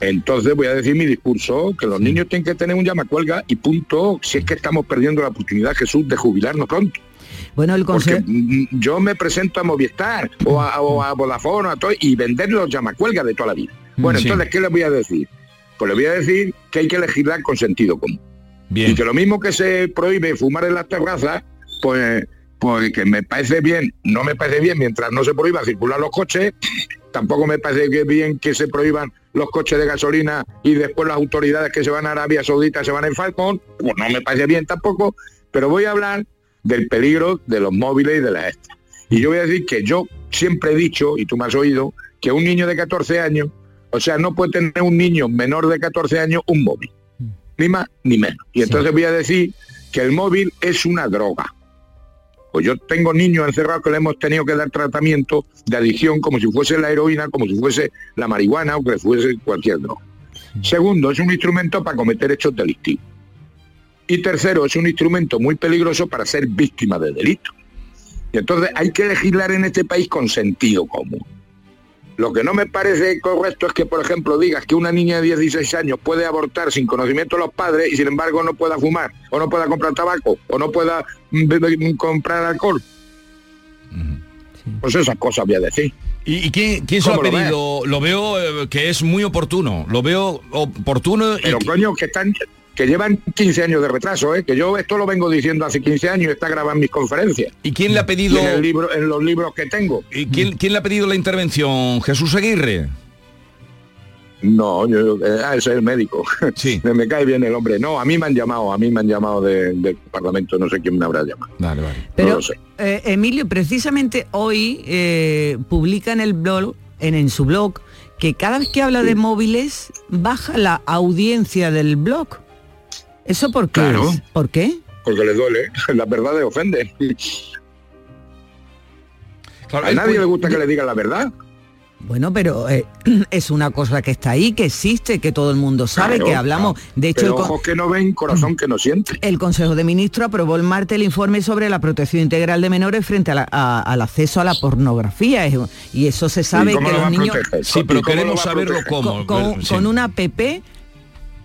Speaker 28: Entonces voy a decir mi discurso, que los niños tienen que tener un llamacuelga y punto, si es que estamos perdiendo la oportunidad, Jesús, de jubilarnos pronto.
Speaker 16: Bueno, el consejo...
Speaker 28: yo me presento a Movistar o a, o a Vodafone a todo, y vender los llamacuelgas de toda la vida. Bueno,
Speaker 5: Sí.
Speaker 28: entonces, ¿qué les voy a decir? Pues les voy a decir que hay que legislar con sentido común.
Speaker 5: Bien.
Speaker 28: Y que lo mismo que se prohíbe fumar en las terrazas, pues, pues que me parece bien, no me parece bien mientras no se prohíba circular los coches, tampoco me parece que bien que se prohíban los coches de gasolina y después las autoridades que se van a Arabia Saudita se van en Falcon, pues no me parece bien tampoco, pero voy a hablar del peligro de los móviles y de las extras. Y yo voy a decir que yo siempre he dicho, y tú me has oído, que un niño de 14 años, o sea, no puede tener un niño menor de 14 años un móvil, ni más ni menos. Y entonces voy a decir que el móvil es una droga. Pues yo tengo niños encerrados que le hemos tenido que dar tratamiento de adicción como si fuese la heroína, como si fuese la marihuana o que fuese cualquier droga. Segundo, es un instrumento para cometer hechos delictivos. Y tercero, es un instrumento muy peligroso para ser víctima de delitos. Y entonces hay que legislar en este país con sentido común. Lo que no me parece correcto es que, por ejemplo, digas que una niña de 16 años puede abortar sin conocimiento de los padres y sin embargo no pueda fumar, o no pueda comprar tabaco, o no pueda mm, beber- comprar alcohol. Pues esas cosas voy a decir.
Speaker 5: ¿Y, y quién, quién se lo ha pedido? Lo veo eh, que es muy oportuno. Lo veo oportuno. y
Speaker 28: Pero
Speaker 5: que-
Speaker 28: coño, que están que llevan 15 años de retraso, ¿eh? que yo esto lo vengo diciendo hace 15 años y está grabado en mis conferencias.
Speaker 5: ¿Y quién le ha pedido-
Speaker 28: en, el libro, en los libros que tengo.
Speaker 5: ¿Y quién, quién le ha pedido la intervención? ¿Jesús Aguirre?
Speaker 28: No, yo, eh, ah, ese es el médico.
Speaker 5: Sí.
Speaker 28: me, me cae bien el hombre. No, a mí me han llamado, a mí me han llamado de- del Parlamento, no sé quién me habrá llamado.
Speaker 5: Vale, vale.
Speaker 16: Pero, eh, Emilio, precisamente hoy eh, publica en el blog, en, en su blog, que cada vez que habla de móviles baja la audiencia del blog. ¿Eso por qué?
Speaker 28: Claro.
Speaker 16: es? ¿Por qué?
Speaker 28: Porque le duele, las verdades ofenden. a
Speaker 5: él
Speaker 28: nadie
Speaker 5: puede-
Speaker 28: le gusta que le digan la verdad.
Speaker 16: Bueno, pero eh, es una cosa que está ahí, que existe, que todo el mundo sabe,
Speaker 28: Claro,
Speaker 16: que hablamos.
Speaker 28: claro.
Speaker 16: De hecho,
Speaker 28: Pero ojos que no ven, corazón que no siente.
Speaker 16: el Consejo de Ministros aprobó el martes el informe sobre la protección integral de menores frente a la- a- al acceso a la pornografía. Y eso se sabe
Speaker 28: cómo
Speaker 16: que los
Speaker 28: a
Speaker 16: niños...
Speaker 28: proteger?
Speaker 5: Sí,
Speaker 28: ¿Y
Speaker 5: pero queremos
Speaker 28: a
Speaker 5: saberlo cómo.
Speaker 16: con,
Speaker 5: Sí.
Speaker 16: con una app,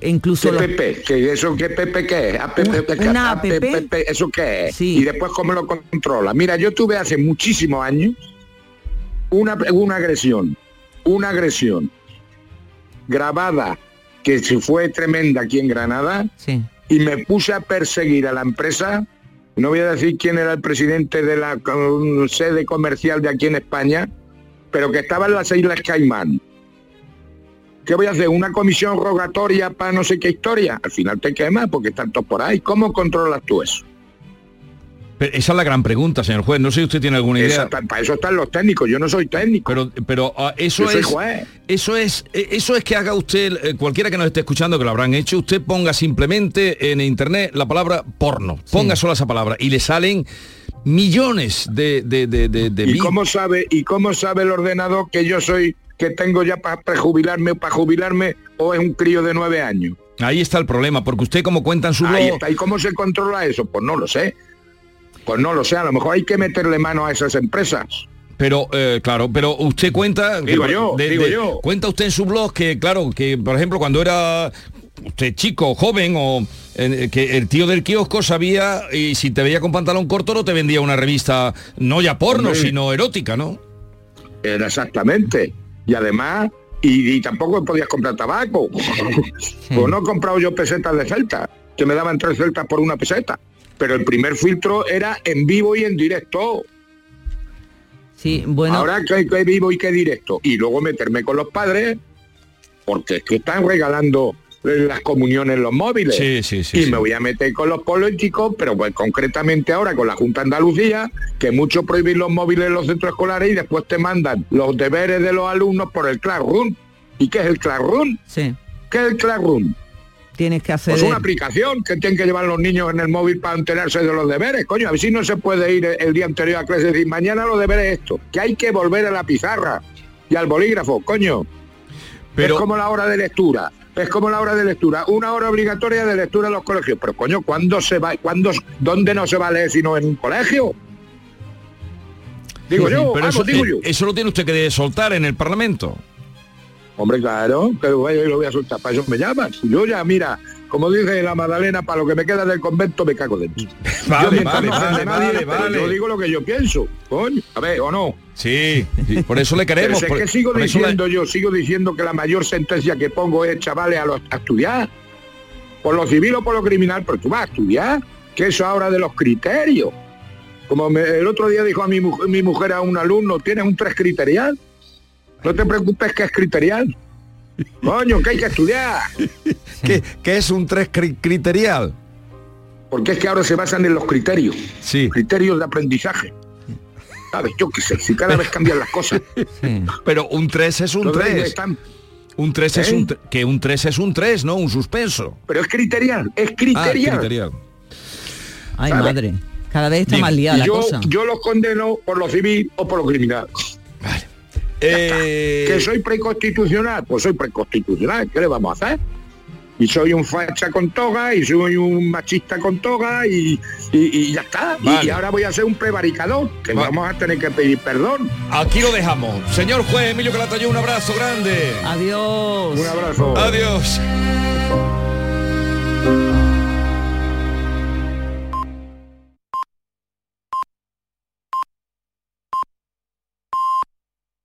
Speaker 16: incluso
Speaker 28: ¿Qué
Speaker 16: los-?
Speaker 28: ¿Qué, ¿Eso qué Pepe qué es? ¿App,
Speaker 16: una
Speaker 28: app,
Speaker 16: app?
Speaker 28: Pepe, ¿Eso qué es?
Speaker 16: Sí.
Speaker 28: Y después cómo lo controla. Mira, yo tuve hace muchísimos años una, una agresión, una agresión grabada que se fue tremenda aquí en Granada
Speaker 16: Sí.
Speaker 28: y me puse a perseguir a la empresa. No voy a decir quién era el presidente de la sede comercial de aquí en España, pero que estaba en las Islas Caimán. ¿Qué voy a hacer? ¿Una comisión rogatoria para no sé qué historia? Al final te quemas porque están todos por ahí. ¿Cómo controlas tú eso?
Speaker 5: Pero esa es la gran pregunta, señor juez. No sé si usted tiene alguna idea.
Speaker 28: Esa- para eso están los técnicos, yo no soy técnico.
Speaker 5: Pero, pero ah, eso
Speaker 28: Yo
Speaker 5: es,
Speaker 28: juez.
Speaker 5: eso es, eh, eso es que haga usted, eh, cualquiera que nos esté escuchando, que lo habrán hecho, usted ponga simplemente en internet la palabra porno, ponga sola esa palabra y le salen millones de, de, de, de, de
Speaker 28: ¿Y cómo sabe y cómo sabe el ordenador que yo soy que tengo ya para prejubilarme o para jubilarme o es un crío de nueve años?
Speaker 5: Ahí está el problema, porque usted como cuenta en su
Speaker 28: Ahí
Speaker 5: blog,
Speaker 28: está. ¿Y cómo se controla eso? Pues no lo sé. Pues no lo sé. A lo mejor hay que meterle mano a esas empresas.
Speaker 5: pero eh, claro, pero usted cuenta,
Speaker 28: Digo
Speaker 5: que-
Speaker 28: yo, digo yo.
Speaker 5: cuenta usted en su blog que claro, que por ejemplo cuando era usted chico, joven o eh, que el tío del kiosco sabía y si te veía con pantalón corto no te vendía una revista no ya porno,
Speaker 28: Hombre.
Speaker 5: sino erótica, ¿no?
Speaker 28: Era exactamente. Y además, y, y tampoco podías comprar tabaco. Pues no he comprado yo pesetas de celta, que me daban tres celtas por una peseta. Pero el primer filtro era en vivo y en directo.
Speaker 16: Sí, bueno.
Speaker 28: Ahora que, que vivo y que directo. Y luego meterme con los padres, porque es que están regalando las comuniones en los móviles.
Speaker 5: Sí, sí, sí,
Speaker 28: y
Speaker 5: sí.
Speaker 28: me voy a meter con los políticos, pero pues concretamente ahora con la Junta de Andalucía, que mucho prohibir los móviles en los centros escolares y después te mandan los deberes de los alumnos por el Classroom. ¿Y qué es el Classroom?
Speaker 16: Sí.
Speaker 28: ¿Qué es el Classroom?
Speaker 16: Tienes que hacer...
Speaker 28: Pues una aplicación que tienen que llevar los niños en el móvil para enterarse de los deberes. Coño, a ver si no se puede ir el día anterior a clase y decir, mañana los deberes esto. Que hay que volver a la pizarra y al bolígrafo, coño.
Speaker 5: Pero-
Speaker 28: Es como la hora de lectura. Es como la hora de lectura. Una hora obligatoria de lectura en los colegios. Pero coño, ¿cuándo se va? ¿Cuándo, ¿Dónde no se va a leer sino en un colegio? Digo
Speaker 5: Sí,
Speaker 28: yo,
Speaker 5: pero
Speaker 28: vamos,
Speaker 5: eso,
Speaker 28: digo
Speaker 5: eh,
Speaker 28: yo.
Speaker 5: eso lo tiene usted que soltar en el Parlamento.
Speaker 28: Hombre, claro, y lo voy a soltar, para eso me llamas. Yo ya, mira, como dije la Magdalena, para lo que me queda del convento me cago dentro.
Speaker 5: Vale, vale, vale,
Speaker 28: nadie,
Speaker 5: vale.
Speaker 28: Yo digo lo que yo pienso, coño, a ver, o no.
Speaker 5: Sí, sí, por eso le queremos.
Speaker 28: Pero
Speaker 5: por-
Speaker 28: es que sigo diciendo yo, sigo diciendo que la mayor sentencia que pongo es chavales a, los, a estudiar. Por lo civil o por lo criminal, pero tú vas a estudiar. Que eso ahora de los criterios. Como me- el otro día dijo a mi, mi mujer a un alumno, tienes un tres criterial. No te preocupes que es criterial. Coño, que hay que estudiar.
Speaker 5: ¿Qué, qué es un tres cri- criterial?
Speaker 28: Porque es que ahora se basan en los criterios.
Speaker 5: Sí.
Speaker 28: Criterios de aprendizaje. ¿Sabes? Yo qué sé, si cada vez cambian las cosas.
Speaker 5: Pero un 3 es un
Speaker 28: Entonces,
Speaker 5: 3.
Speaker 28: están-
Speaker 5: Un 3 es
Speaker 28: ¿Eh?
Speaker 5: un tre- que un 3 es un 3, ¿no? Un suspenso.
Speaker 28: Pero es criterial, es
Speaker 5: Ah,
Speaker 28: criterial.
Speaker 16: Ay, madre. Cada vez está
Speaker 5: Bien.
Speaker 16: más liada la
Speaker 28: yo,
Speaker 16: cosa.
Speaker 28: yo los condeno por lo civil o por lo criminal.
Speaker 5: Eh,
Speaker 28: ¿Que soy preconstitucional? Pues soy preconstitucional, ¿qué le vamos a hacer? Y soy un facha con toga, y soy un machista con toga, y, y- y ya está. Y-
Speaker 5: Vale.
Speaker 28: Y, ahora voy a ser un prevaricador, que
Speaker 5: Vale.
Speaker 28: vamos a tener que pedir perdón.
Speaker 5: Aquí lo dejamos. Señor juez Emilio Calatayud, un abrazo grande.
Speaker 16: Adiós.
Speaker 28: Un abrazo.
Speaker 5: Adiós.